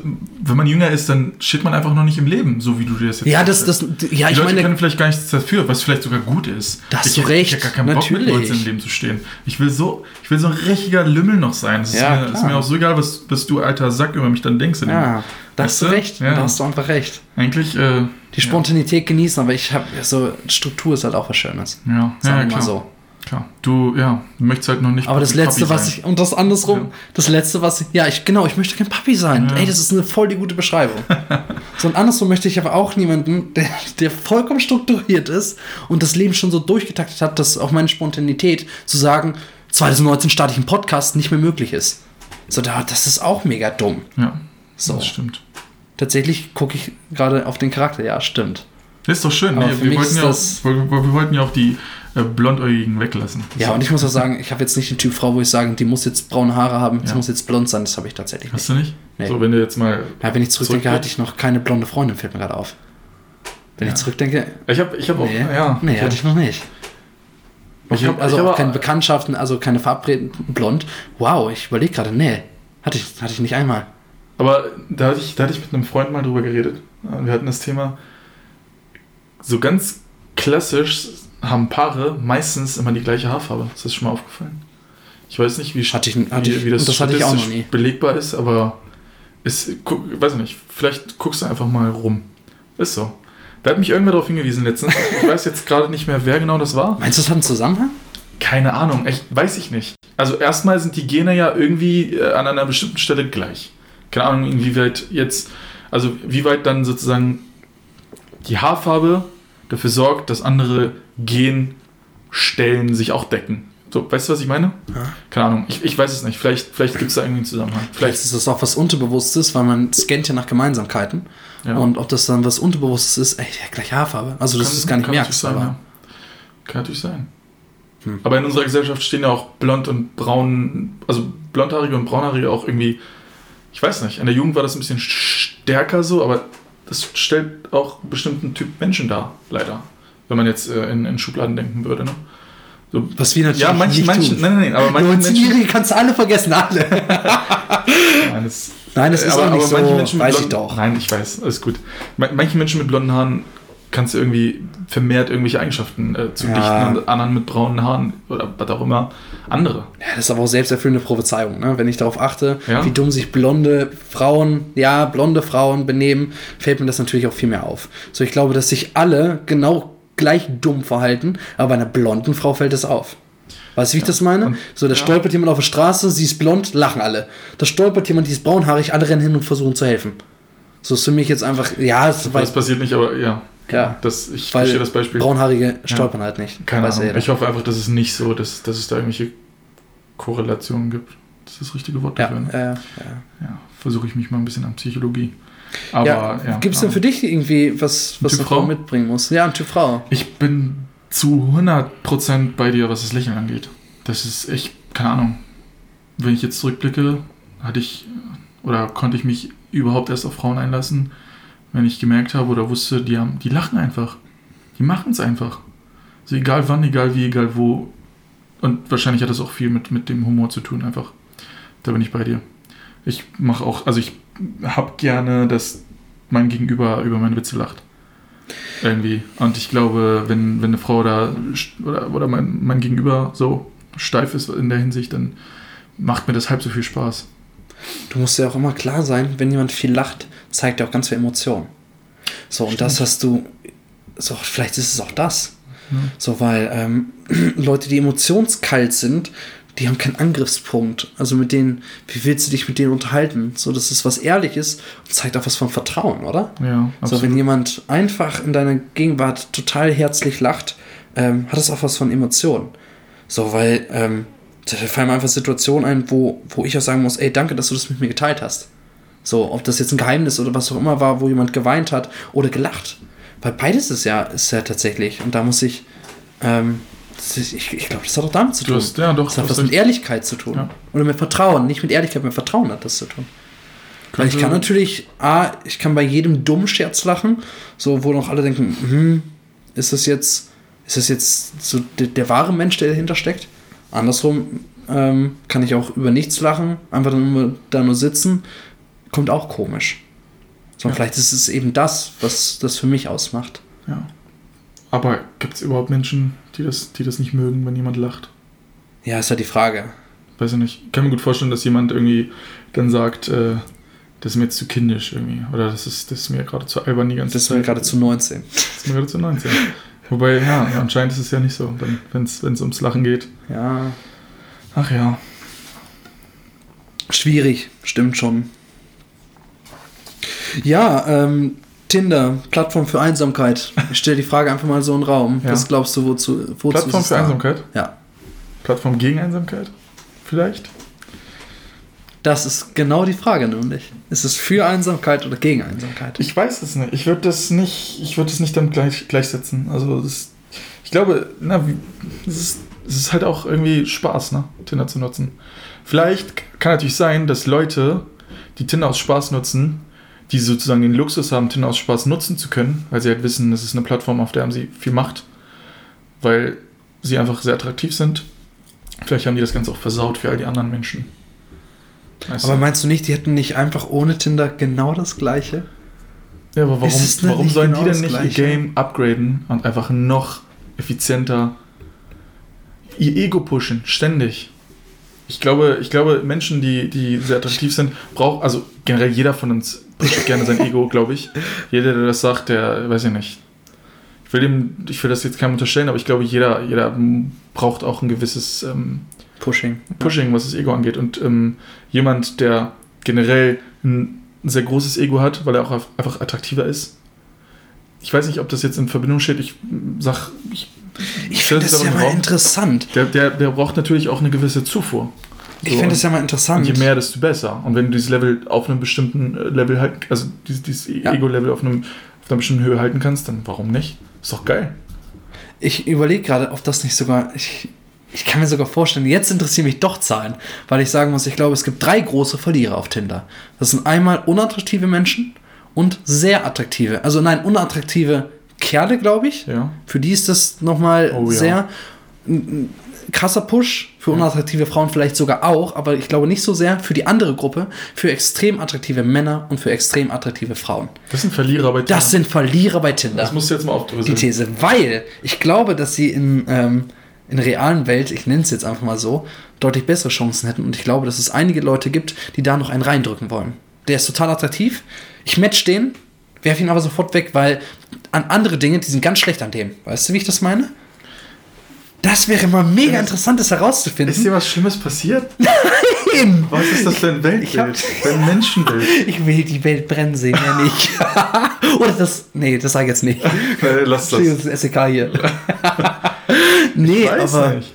wenn man jünger ist, dann steht man einfach noch nicht im Leben, so wie du dir das jetzt Ja, das, das, ja, Die ich Leute meine, können vielleicht gar nichts dafür, was vielleicht sogar gut ist. Da hast ich, du recht, Ich habe gar keinen Bock, mit natürlich. 19 im Leben zu stehen. Ich will so, ich will so ein richtiger Lümmel noch sein. Das Ja, ist, mir, ist mir auch so egal, was, was du, alter Sack, über mich dann denkst. ja, da hast du recht, Ja. da hast du einfach recht. Eigentlich, äh, Die Spontanität genießen, aber ich habe so, Struktur ist halt auch was Schönes. ja, ja, Sagen ja wir mal so. Klar. Du, ja, du möchtest halt noch nicht. Aber das Papi letzte, was sein. ich, und das andersrum, Ja. das letzte, was ich, ja, ich, genau, ich möchte kein Papi sein. Ja. Ey, das ist eine voll die gute Beschreibung. so und andersrum möchte ich aber auch niemanden, der, der vollkommen strukturiert ist und das Leben schon so durchgetaktet hat, dass auch meine Spontanität zu sagen, 2019 starte ich einen Podcast, nicht mehr möglich ist. So, da, das ist auch mega dumm. Ja, So. das stimmt. Tatsächlich gucke ich gerade auf den Charakter, ja, stimmt. Das ist doch schön. Nee, wir, wollten ja auch, wir wir wollten ja auch die äh, Blondäugigen weglassen. Ja, und ich muss auch sagen, ich habe jetzt nicht den Typ Frau, wo ich sage, die muss jetzt braune Haare haben, die Ja. muss jetzt blond sein, das habe ich tatsächlich nicht. Hast du nicht? Nee. So, wenn du jetzt mal. Ja, wenn ich zurückdenke, Zurück- hatte ich noch keine blonde Freundin, fällt mir gerade auf. Wenn Ja. ich zurückdenke, Ich habe ich hab auch. nee, Ja, nee hatte ich noch nicht. Ich hab- also ich auch keine Bekanntschaften, also keine Verabredungen blond. Wow, ich überlege gerade, nee, hatte ich, hatte ich nicht einmal. Aber da hatte, ich, da hatte ich mit einem Freund mal drüber geredet. Wir hatten das Thema. So ganz klassisch haben Paare meistens immer die gleiche Haarfarbe. Ist das schon mal aufgefallen? Ich weiß nicht, wie, Hatte ich- hatte wie, wie das, das hatte statistisch belegbar ist, aber ist, guck, weiß ich nicht, vielleicht guckst du einfach mal rum. Ist so. Da hat mich irgendwer darauf hingewiesen letztens. Ich weiß jetzt gerade nicht mehr, wer genau das war. Meinst du, das hat einen Zusammenhang? Keine Ahnung, echt, weiß ich nicht. Also erstmal sind die Gene ja irgendwie äh, an einer bestimmten Stelle gleich. Keine Ahnung, inwieweit jetzt, Also wie weit dann sozusagen die Haarfarbe dafür sorgt, dass andere Genstellen sich auch decken. So, weißt du, was ich meine? Ja. Keine Ahnung, ich, ich weiß es nicht. Vielleicht, vielleicht gibt es da irgendwie einen Zusammenhang. Vielleicht ist das auch was Unterbewusstes, weil man scannt ja nach Gemeinsamkeiten. Ja. Und ob das dann was Unterbewusstes ist, ey, ja, gleich Haarfarbe. Also, dass du es gar nicht kann merkst. natürlich sein, Aber, ja. Kann natürlich sein. Hm. Aber in unserer Gesellschaft stehen ja auch blond und braun, also blondhaarige und braunhaarige auch irgendwie, ich weiß nicht, in der Jugend war das ein bisschen stärker so, aber das stellt auch einen bestimmten Typ Menschen dar, leider. Wenn man jetzt äh, in, in Schubladen denken würde, ne? So, was wir natürlich ja, manche, manche, tun. nein, nein, nein, aber manche Menschen. 19-Jährige kannst du alle vergessen, alle. Nein, das, Nein, das ist auch nicht so, manche Menschen mit weiß ich blonden- doch. Nein, ich weiß, alles gut. Ma- Manche Menschen mit blonden Haaren kannst du irgendwie vermehrt irgendwelche Eigenschaften äh, zu Ja. dichten und anderen mit braunen Haaren oder was auch immer andere. Ja, das ist aber auch selbsterfüllende Prophezeiung, ne? wenn ich darauf achte, Ja. wie dumm sich blonde Frauen, ja, blonde Frauen benehmen, fällt mir das natürlich auch viel mehr auf. So, ich glaube, dass sich alle genau gleich dumm verhalten, aber bei einer blonden Frau fällt es auf. Weißt du, wie ich das meine? So, da ja. stolpert jemand auf der Straße, sie ist blond, lachen alle. Da stolpert jemand, die ist braunhaarig, alle rennen hin und versuchen zu helfen. So ist für mich jetzt einfach, ja, es war, Das passiert nicht, aber ja. Ja. Das, ich verstehe das Beispiel. braunhaarige stolpern halt nicht. Keine ja Ahnung. Ich hoffe einfach, dass es nicht so, dass, dass es da irgendwelche Korrelationen gibt. Das ist das richtige Wort ja, dafür. Ne? ja, ja. Ja, versuche ich mich mal ein bisschen an Psychologie. Aber ja, ja. Gibt es denn für dich irgendwie was, was eine Frau? mitbringen muss? Ja, ein Typ Frau. Ich bin zu 100% bei dir, was das Lächeln angeht. Das ist echt, keine Ahnung. Wenn ich jetzt zurückblicke, hatte ich oder konnte ich mich überhaupt erst auf Frauen einlassen, wenn ich gemerkt habe oder wusste, die, haben, die lachen einfach. Die machen es einfach. Also egal wann, egal wie, egal wo. Und wahrscheinlich hat das auch viel mit, mit dem Humor zu tun, einfach. Da bin ich bei dir. Ich mache auch, also ich habe gerne, dass mein Gegenüber über meine Witze lacht. Irgendwie. Und ich glaube, wenn, wenn eine Frau da oder, oder mein, mein Gegenüber so steif ist in der Hinsicht, dann macht mir das halb so viel Spaß. Du musst ja auch immer klar sein, wenn jemand viel lacht, zeigt er auch ganz viel Emotion. So, und das hast du, so, vielleicht ist es auch das. Ja. So, weil ähm, Leute, die emotionskalt sind, die haben keinen Angriffspunkt. Also mit denen, wie willst du dich mit denen unterhalten? So, das ist was Ehrliches und zeigt auch was von Vertrauen, oder? Ja, So, wenn jemand einfach in deiner Gegenwart total herzlich lacht, ähm, hat das auch was von Emotionen. So, weil ähm, da fallen mir einfach Situationen ein, wo, wo ich auch sagen muss, ey, danke, dass du das mit mir geteilt hast. So, ob das jetzt ein Geheimnis oder was auch immer war, wo jemand geweint hat oder gelacht. Weil beides ist ja, ist ja tatsächlich. Und da muss ich, ähm, ist, ich, ich glaube, das hat auch damit zu tun. hast, ja, doch. das hat was mit. Ehrlichkeit zu tun. Ja. Oder mit Vertrauen. Nicht mit Ehrlichkeit, mit Vertrauen hat das zu tun. Weil ich kann natürlich, A, ich kann bei jedem dummen Scherz lachen, so wo noch alle denken, hm, ist das jetzt, ist das jetzt so der, der wahre Mensch, der dahinter steckt? Andersrum ähm, kann ich auch über nichts lachen, einfach nur, da nur sitzen, kommt auch komisch. So, Ja. vielleicht ist es eben das, was das für mich ausmacht. Ja. Aber gibt es überhaupt Menschen, die das, die das nicht mögen, wenn jemand lacht? Ja, ist ja die Frage. Weiß ich nicht. Ich kann mir gut vorstellen, dass jemand irgendwie dann sagt, äh, das ist mir jetzt zu kindisch irgendwie. Oder das ist, das ist mir gerade zu albern die ganze Das ist Zeit. mir gerade zu 19. Das ist mir gerade zu 19. Wobei, ja, anscheinend ist es ja nicht so, wenn es ums Lachen geht. Ja, Ach ja. Schwierig, stimmt schon. Ja, ähm, Tinder, Plattform für Einsamkeit. Ich stelle die Frage einfach mal so in den Raum. Ja. Was glaubst du, wozu? wozu Plattform für da? Einsamkeit? Ja, Plattform gegen Einsamkeit? Vielleicht? das ist genau die Frage nämlich. Ist es für Einsamkeit oder gegen Einsamkeit? Ich weiß es nicht. Ich würde das nicht, ich würde es nicht damit gleich, gleichsetzen. Also das, ich glaube, na, es ist, es ist halt auch irgendwie Spaß, ne, Tinder zu nutzen. Vielleicht kann natürlich sein, dass Leute, die Tinder aus Spaß nutzen, die sozusagen den Luxus haben, Tinder aus Spaß nutzen zu können, weil sie halt wissen, es ist eine Plattform, auf der haben sie viel Macht, weil sie einfach sehr attraktiv sind. Vielleicht haben die das Ganze auch versaut für all die anderen Menschen. Weißt Aber meinst du nicht, die hätten nicht einfach ohne Tinder genau das Gleiche? Ja, aber warum, warum sollen genau die das denn nicht Gleiche? ihr Game upgraden und einfach noch effizienter ihr Ego pushen, ständig? Ich glaube, ich glaube Menschen, die, die sehr attraktiv sind, braucht, also generell jeder von uns pusht gerne sein Ego, glaube ich. Jeder, der das sagt, der, weiß ich nicht. Ich will, dem, ich will das jetzt keinem unterstellen, aber ich glaube, jeder, jeder braucht auch ein gewisses ähm, Pushing. Pushing, was das Ego angeht. Und ähm, jemand, der generell ein sehr großes Ego hat, weil er auch einfach attraktiver ist. Ich weiß nicht, ob das jetzt in Verbindung steht. Ich sag, ich, ich finde das ja mal interessant. Der, der, der braucht natürlich auch eine gewisse Zufuhr. So, ich finde das ja mal interessant. Und je mehr, desto besser. Und wenn du dieses Level auf einem bestimmten äh, Level halten, also dieses, dieses ja. Ego-Level auf, einem, auf einer bestimmten Höhe halten kannst, dann warum nicht? Ist doch geil. Ich überlege gerade, ob das nicht sogar. Ich, ich kann mir sogar vorstellen, jetzt interessieren mich doch Zahlen, weil ich sagen muss, ich glaube, es gibt drei große Verlierer auf Tinder. Das sind einmal unattraktive Menschen und sehr attraktive. Also nein, unattraktive Kerle, glaube ich. Ja. Für die ist das nochmal oh, sehr. Ja krasser Push für unattraktive Frauen vielleicht sogar auch, aber ich glaube nicht so sehr für die andere Gruppe, für extrem attraktive Männer und für extrem attraktive Frauen. Das sind Verlierer bei Tinder. Das sind Verlierer bei Tinder. Das musst du jetzt mal aufdröseln. Die These, weil ich glaube, dass sie in, ähm, in der realen Welt, ich nenne es jetzt einfach mal so, deutlich bessere Chancen hätten und ich glaube, dass es einige Leute gibt, die da noch einen reindrücken wollen. Der ist total attraktiv. Ich match den, werfe ihn aber sofort weg, weil an andere Dinge, die sind ganz schlecht an dem. Weißt du, wie ich das meine? Das wäre mal mega interessant, das herauszufinden. Ist dir was Schlimmes passiert? Nein! Was ist das für ein Weltbild? Hab, für ein Menschenbild? Ich will die Welt brennen sehen, ja nicht. Oder das. Nee, das sage ich jetzt nicht. Nee, lass das. Das ist SEK hier. nee, ich weiß aber. Nicht.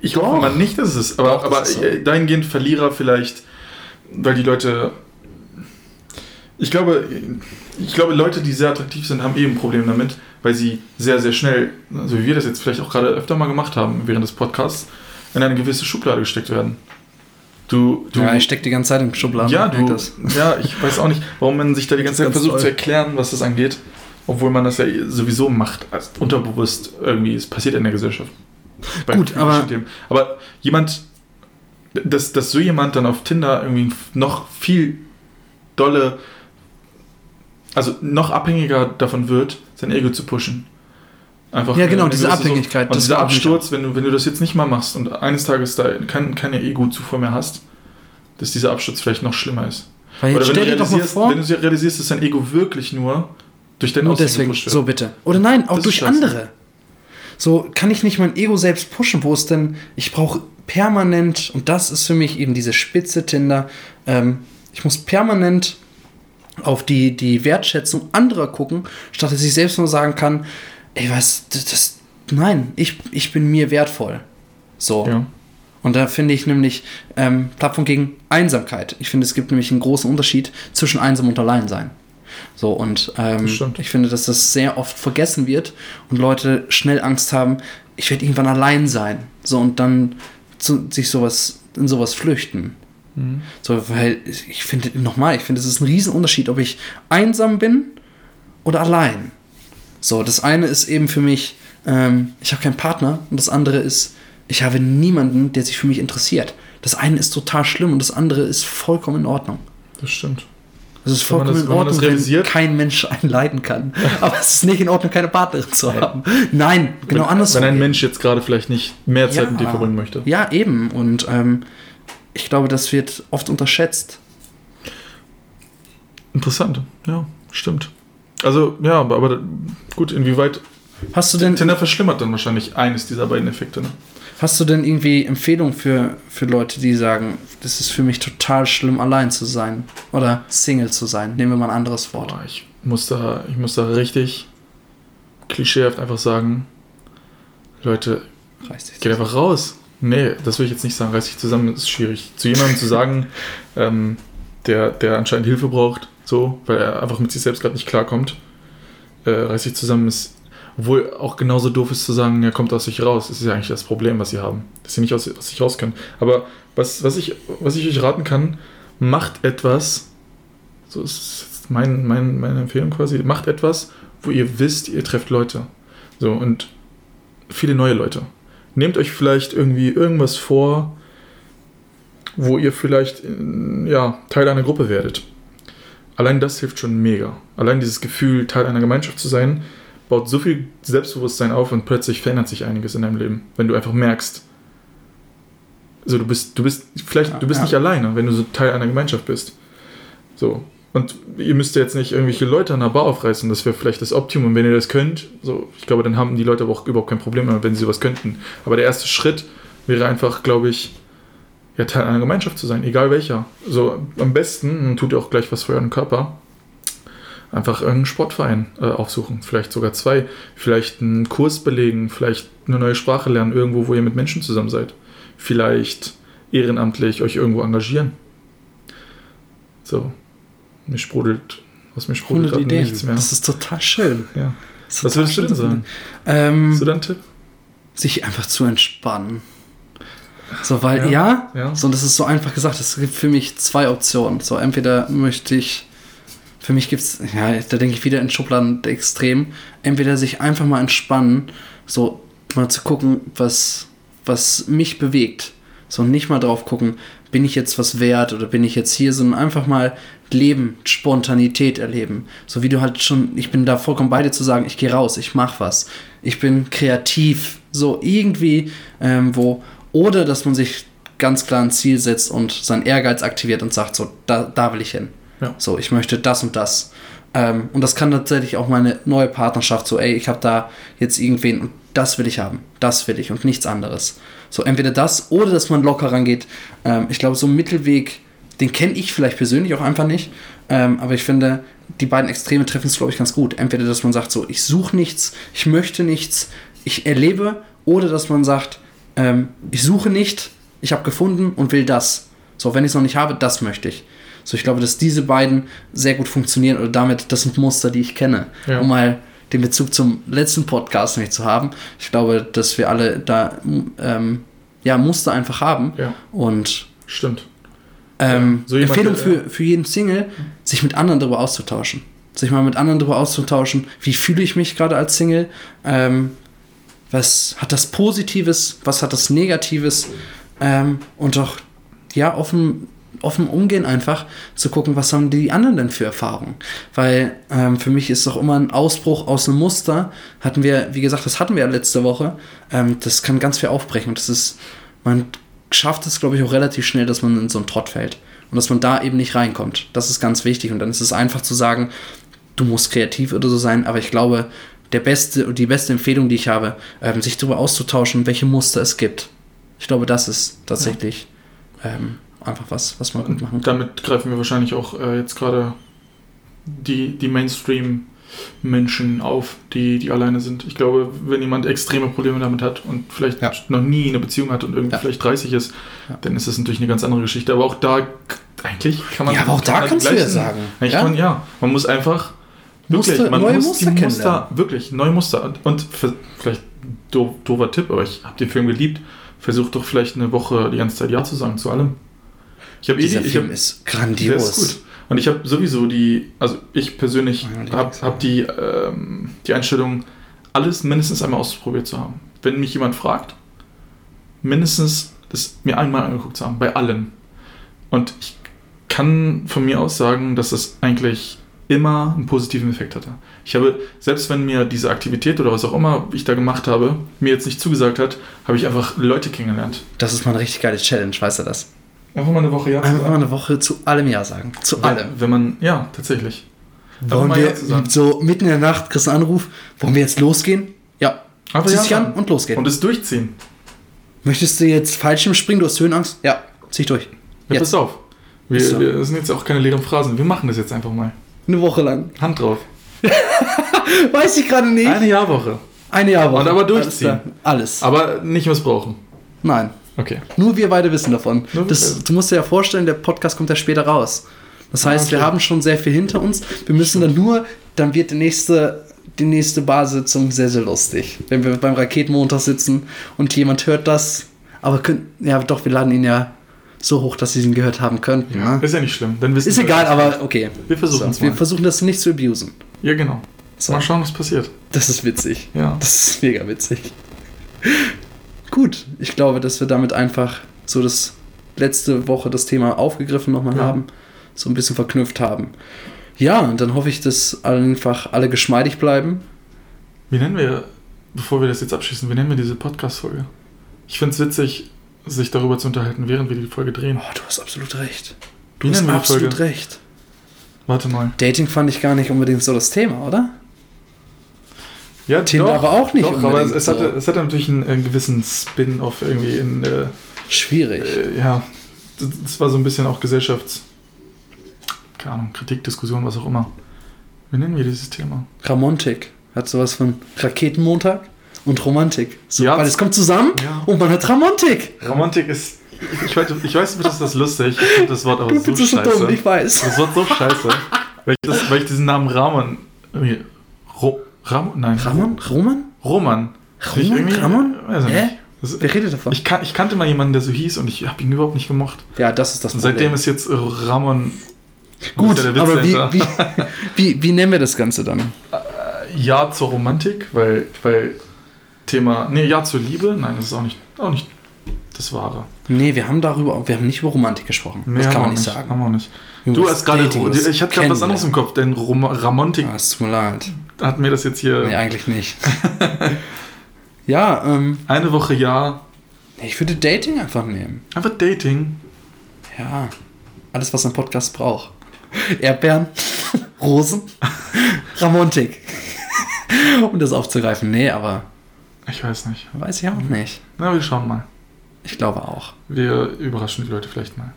Ich hoffe mal nicht, dass es ist. Aber, Doch, aber ist so. dahingehend Verlierer vielleicht, weil die Leute. Ich glaube, ich glaube, Leute, die sehr attraktiv sind, haben eben eh ein Problem damit weil sie sehr, sehr schnell, so wie wir das jetzt vielleicht auch gerade öfter mal gemacht haben während des Podcasts, in eine gewisse Schublade gesteckt werden. Du, du, ja, ich stecke die ganze Zeit im Schubladen. Ja, du, das. ja, ich weiß auch nicht, warum man sich da die ganze Zeit versucht toll. zu erklären, was das angeht, obwohl man das ja sowieso macht, als unterbewusst irgendwie. Es passiert in der Gesellschaft. Gut, aber, aber jemand, dass, dass so jemand dann auf Tinder irgendwie noch viel dolle, also noch abhängiger davon wird, sein Ego zu pushen. Einfach, ja, genau, diese Abhängigkeit. So, und dieser Absturz, wenn du, wenn du das jetzt nicht mal machst und eines Tages da kein, keine Ego-Zufuhr mehr hast, dass dieser Absturz vielleicht noch schlimmer ist. Weil Oder wenn du, realisierst, vor, wenn du realisierst, dass dein Ego wirklich nur durch dein Nur deswegen, so bitte. Oder nein, auch das durch andere. So kann ich nicht mein Ego selbst pushen, wo es denn, ich brauche permanent, und das ist für mich eben diese spitze Tinder, ähm, ich muss permanent auf die, die Wertschätzung anderer gucken, statt dass ich selbst nur sagen kann, ey, was, das, das nein, ich, ich bin mir wertvoll. So. Ja. Und da finde ich nämlich ähm, Plattform gegen Einsamkeit. Ich finde, es gibt nämlich einen großen Unterschied zwischen einsam und allein sein. So, und ähm, ich finde, dass das sehr oft vergessen wird und Leute schnell Angst haben, ich werde irgendwann allein sein. So, und dann zu, sich sowas, in sowas flüchten. Mhm. So, weil ich finde, nochmal, ich finde, es ist ein Riesenunterschied, ob ich einsam bin oder allein. So, das eine ist eben für mich, ähm, ich habe keinen Partner und das andere ist, ich habe niemanden, der sich für mich interessiert. Das eine ist total schlimm und das andere ist vollkommen in Ordnung. Das stimmt. Es ist vollkommen das, in Ordnung, wenn, kein Mensch einen leiden kann. Aber es ist nicht in Ordnung, keine Partnerin zu haben. Nein, genau wenn, andersrum. Wenn ein Mensch jetzt gerade vielleicht nicht mehr Zeit ja, mit dir verbringen möchte. Ja, eben. Und ähm, ich glaube, das wird oft unterschätzt. Interessant, ja, stimmt. Also, ja, aber, aber gut, inwieweit. Hast du denn. Tinder verschlimmert dann wahrscheinlich eines dieser beiden Effekte, ne? Hast du denn irgendwie Empfehlungen für, für Leute, die sagen, das ist für mich total schlimm, allein zu sein? Oder Single zu sein? Nehmen wir mal ein anderes Wort. Boah, ich, muss da, ich muss da richtig klischeehaft einfach sagen, Leute, geht einfach raus. Nee, das will ich jetzt nicht sagen. Reiß dich zusammen, ist schwierig. Zu jemandem zu sagen, ähm, der, der anscheinend Hilfe braucht, so, weil er einfach mit sich selbst gerade nicht klarkommt, äh, reiß dich zusammen, ist, obwohl auch genauso doof ist zu sagen, er kommt aus sich raus. Das ist ja eigentlich das Problem, was sie haben, dass sie nicht aus, aus sich raus können. Aber was, was, ich, was ich euch raten kann, macht etwas, so ist mein, mein, meine Empfehlung quasi, macht etwas, wo ihr wisst, ihr trefft Leute. So, und viele neue Leute nehmt euch vielleicht irgendwie irgendwas vor, wo ihr vielleicht ja, Teil einer Gruppe werdet. Allein das hilft schon mega. Allein dieses Gefühl, Teil einer Gemeinschaft zu sein, baut so viel Selbstbewusstsein auf und plötzlich verändert sich einiges in deinem Leben. Wenn du einfach merkst, so du bist, du bist, vielleicht, du bist ja. nicht alleine, wenn du so Teil einer Gemeinschaft bist. So. Und ihr müsst jetzt nicht irgendwelche Leute an der Bar aufreißen, das wäre vielleicht das Optimum. Wenn ihr das könnt, so, ich glaube, dann haben die Leute aber auch überhaupt kein Problem wenn sie sowas könnten. Aber der erste Schritt wäre einfach, glaube ich, ja, Teil einer Gemeinschaft zu sein, egal welcher. So am besten, tut ihr auch gleich was für euren Körper, einfach irgendeinen Sportverein äh, aufsuchen, vielleicht sogar zwei, vielleicht einen Kurs belegen, vielleicht eine neue Sprache lernen, irgendwo, wo ihr mit Menschen zusammen seid. Vielleicht ehrenamtlich euch irgendwo engagieren. So, mir sprudelt, aus mir sprudelt Coole gerade Idee. nichts mehr. Das ist total schön. Ja. Das ist Was total würdest du denn schön. sagen? Ähm, Hast du da einen Tipp? sich einfach zu entspannen. So, weil, Ja, ja, ja. so, das ist so einfach gesagt, es gibt für mich zwei Optionen. So, entweder möchte ich, für mich gibt es, ja, da denke ich wieder in Schubladen extrem, entweder sich einfach mal entspannen, so mal zu gucken, was, was mich bewegt. So, nicht mal drauf gucken, bin ich jetzt was wert oder bin ich jetzt hier, sondern einfach mal Leben, Spontanität erleben. So wie du halt schon, ich bin da vollkommen beide zu sagen, ich gehe raus, ich mach was. Ich bin kreativ. So irgendwie, ähm, wo, oder dass man sich ganz klar ein Ziel setzt und seinen Ehrgeiz aktiviert und sagt, so, da, da will ich hin. Ja. So, ich möchte das und das. Ähm, und das kann tatsächlich auch meine neue Partnerschaft, so, ey, ich habe da jetzt irgendwen und das will ich haben. Das will ich und nichts anderes. So, entweder das oder dass man locker rangeht. Ähm, ich glaube, so ein Mittelweg, den kenne ich vielleicht persönlich auch einfach nicht. Ähm, aber ich finde, die beiden Extreme treffen es, glaube ich, ganz gut. Entweder, dass man sagt, so, ich suche nichts, ich möchte nichts, ich erlebe, oder dass man sagt, ähm, ich suche nicht, ich habe gefunden und will das. So, wenn ich es noch nicht habe, das möchte ich. So, ich glaube, dass diese beiden sehr gut funktionieren oder damit, das sind Muster, die ich kenne. Ja. Um mal den Bezug zum letzten Podcast nicht zu haben. Ich glaube, dass wir alle da ähm, ja, Muster einfach haben. Ja. Und Stimmt. Ähm, so Empfehlung für, für jeden Single, sich mit anderen darüber auszutauschen. Sich mal mit anderen darüber auszutauschen, wie fühle ich mich gerade als Single, ähm, was hat das Positives, was hat das Negatives ähm, und auch ja, offen, offen umgehen einfach, zu gucken, was haben die anderen denn für Erfahrungen. Weil ähm, für mich ist doch immer ein Ausbruch aus einem Muster, hatten wir, wie gesagt, das hatten wir ja letzte Woche, ähm, das kann ganz viel aufbrechen das ist, man schafft es, glaube ich, auch relativ schnell, dass man in so einen Trott fällt und dass man da eben nicht reinkommt. Das ist ganz wichtig und dann ist es einfach zu sagen, du musst kreativ oder so sein, aber ich glaube, der beste, die beste Empfehlung, die ich habe, ähm, sich darüber auszutauschen, welche Muster es gibt. Ich glaube, das ist tatsächlich ähm, einfach was, was man gut machen Und kann. damit greifen wir wahrscheinlich auch äh, jetzt gerade die, die Mainstream-Menschen auf, die, die alleine sind. Ich glaube, wenn jemand extreme Probleme damit hat und vielleicht Ja. noch nie eine Beziehung hat und irgendwie Ja. vielleicht 30 ist, Ja. dann ist das natürlich eine ganz andere Geschichte. Aber auch da, eigentlich kann man. Ja, aber auch da kannst du ja sagen, Eigentlich ja? Kann, ja, man muss einfach. Wirklich, Muster- man neue muss Muster die Muster, wirklich, neue Muster. Und, und für, vielleicht do, doofer Tipp, aber ich habe den Film geliebt. Versucht doch vielleicht eine Woche die ganze Zeit Ja zu sagen zu allem. Ich habe eh ich Film hab, ist der grandios. ist gut. Und ich habe sowieso die, also ich persönlich habe hab die, ähm, die Einstellung, alles mindestens einmal ausprobiert zu haben. Wenn mich jemand fragt, mindestens das mir einmal angeguckt zu haben, bei allen. Und ich kann von mir aus sagen, dass das eigentlich immer einen positiven Effekt hatte. Ich habe, selbst wenn mir diese Aktivität oder was auch immer ich da gemacht habe, mir jetzt nicht zugesagt hat, habe ich einfach Leute kennengelernt. Das ist mal eine richtig geile Challenge, weißt du das? Einfach mal eine Woche Ja zu Einfach mal sagen. eine Woche zu allem Ja sagen. Zu Wenn, allem. wenn man, ja, tatsächlich. Wollen mal wir Ja sagen. so mitten in der Nacht kriegst du einen Anruf, wollen wir jetzt losgehen? Ja. Aber Zieh ja dich an sagen. und losgehen. Und es durchziehen. Möchtest du jetzt Fallschirm springen, du hast Höhenangst? Ja, zieh ich durch. Ja, Jetzt. pass auf. Wir, so. wir, sind jetzt auch keine leeren Phrasen. Wir machen das jetzt einfach mal. Eine Woche lang. Hand drauf. Weiß ich gerade nicht. Eine Jahrwoche. Eine Jahre. Und aber durchziehen. Alles. Alles. Aber nicht missbrauchen. Nein. Okay. Nur wir beide wissen davon. Das, du musst dir ja vorstellen, der Podcast kommt ja später raus. Das heißt, Ah, okay. wir haben schon sehr viel hinter uns. Wir müssen dann nur, dann wird die nächste, die nächste Barsitzung sehr, sehr lustig. Wenn wir beim Raketenmontag sitzen und jemand hört das. Aber können, ja, doch, wir laden ihn ja so hoch, dass sie ihn gehört haben könnten. Ja, Ne? ist ja nicht schlimm. Dann wissen Ist egal, aber okay. Wir versuchen so, Wir mal. versuchen das nicht zu abusen. Ja, genau. So. Mal schauen, was passiert. Das ist witzig. Ja. Das ist mega witzig. Gut, ich glaube, dass wir damit einfach so das letzte Woche das Thema aufgegriffen nochmal Ja. haben, so ein bisschen verknüpft haben. Ja, und dann hoffe ich, dass einfach alle geschmeidig bleiben. Wie nennen wir, bevor wir das jetzt abschließen, wie nennen wir diese Podcast-Folge? Ich finde es witzig, sich darüber zu unterhalten, während wir die Folge drehen. Oh, du hast absolut recht. Wie Du hast wir die absolut Folge? recht. Warte mal. Dating fand ich gar nicht unbedingt so das Thema, oder? Ja, Tinder aber auch nicht Doch, aber es, es, hatte, so. es hatte natürlich einen, einen gewissen Spin-off irgendwie in, äh, Schwierig. äh, ja, das, war so ein bisschen auch Gesellschafts... Keine Ahnung, Kritik, Diskussion, was auch immer. Wie nennen wir dieses Thema? Ramontik hat sowas von Raketenmontag und Romantik. So, Ja. weil es kommt zusammen Ja. und man hat Ramontik. Romantik ist... Ich weiß, ich weiß nicht, das ist lustig. Ich finde das Wort aber Du so bist so scheiße. dumm, ich weiß. Das Wort so scheiße. Weil ich, das, weil ich diesen Namen Ramon... Ramon? Nein. Ramon? Roman? Roman. Roman? Ramon? Weiß ich Hä? nicht. Das, Wer redet davon? ich, kan, ich kannte mal jemanden, der so hieß und ich habe ihn überhaupt nicht gemocht. ja, das ist das Und Problem. seitdem ist jetzt Ramon. Gut, ist ja aber wie, wie, wie, wie nennen wir das Ganze dann? Ja zur Romantik, weil, weil Thema. Nee, Ja zur Liebe. Nein, das ist auch nicht, auch nicht das Wahre. Nee, wir haben darüber, wir haben nicht über Romantik gesprochen. Nee, das kann man nicht sagen. Haben wir nicht. Du hast gerade. Ich hatte gerade was anderes im Kopf, denn Rom Ramontik Ah, es tut mir leid. Hat mir das jetzt hier. Nee, eigentlich nicht. ja, ähm, Eine Woche ja. ich würde Dating einfach nehmen. Einfach Dating. Ja, alles, was ein Podcast braucht. Erdbeeren, Rosen, Ramontik. um das aufzugreifen. Nee, aber Ich weiß nicht. weiß ich auch nicht. Na, wir schauen mal. Ich glaube auch. Wir überraschen die Leute vielleicht mal.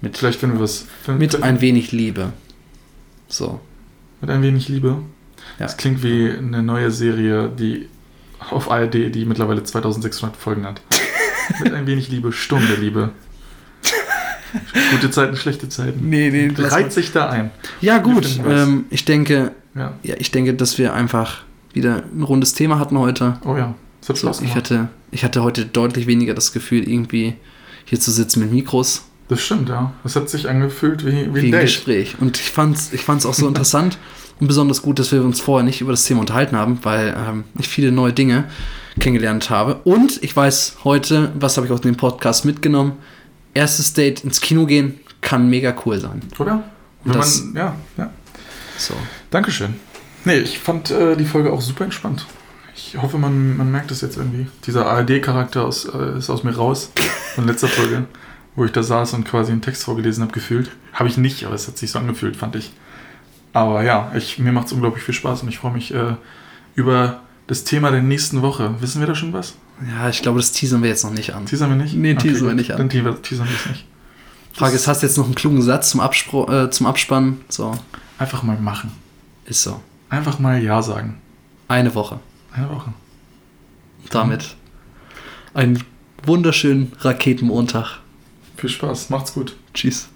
Mit, Vielleicht finden wir was. finden- mit ein wenig Liebe. So. mit ein wenig Liebe. Ja. Das klingt wie eine neue Serie, die auf ARD, die mittlerweile 2600 Folgen hat. mit ein wenig Liebe, Stunde Liebe. Gute Zeiten, schlechte Zeiten. Nee, nee, Reiht sich da ein. Ja, gut. Ähm, ich denke, Ja. ja, ich denke, dass wir einfach wieder ein rundes Thema hatten heute. Oh ja. Es hat So, Spaß ich, hatte, ich hatte heute deutlich weniger das Gefühl, irgendwie hier zu sitzen mit Mikros Das stimmt, ja. Es hat sich angefühlt wie, wie wie ein ein Date. Gespräch. Und ich fand es ich fand's auch so interessant und besonders gut, dass wir uns vorher nicht über das Thema unterhalten haben, weil ähm, ich viele neue Dinge kennengelernt habe. Und ich weiß heute, was habe ich aus dem Podcast mitgenommen, erstes Date ins Kino gehen kann mega cool sein. Oder? Wenn Das- man, ja, ja. So. Dankeschön. Nee, ich fand äh, die Folge auch super entspannt. Ich hoffe, man, man merkt es jetzt irgendwie. Dieser ARD-Charakter äh, ist aus mir raus von letzter Folge, wo ich da saß und quasi einen Text vorgelesen habe, gefühlt. Habe ich nicht, aber es hat sich so angefühlt, fand ich. Aber ja, ich, mir macht es unglaublich viel Spaß und ich freue mich äh, über das Thema der nächsten Woche. Wissen wir da schon was? Ja, ich glaube, das teasern wir jetzt noch nicht an. Teasern wir nicht? Nee, teasern wir nicht an. Dann teasern teasern wir es nicht. Frage ist, hast du jetzt noch einen klugen Satz zum, Abspro äh, zum Abspannen? So, Einfach mal machen. ist so. Einfach mal Ja sagen. Eine Woche. Eine Woche. Damit einen wunderschönen Raketenmontag. Viel Spaß. Macht's gut. Tschüss.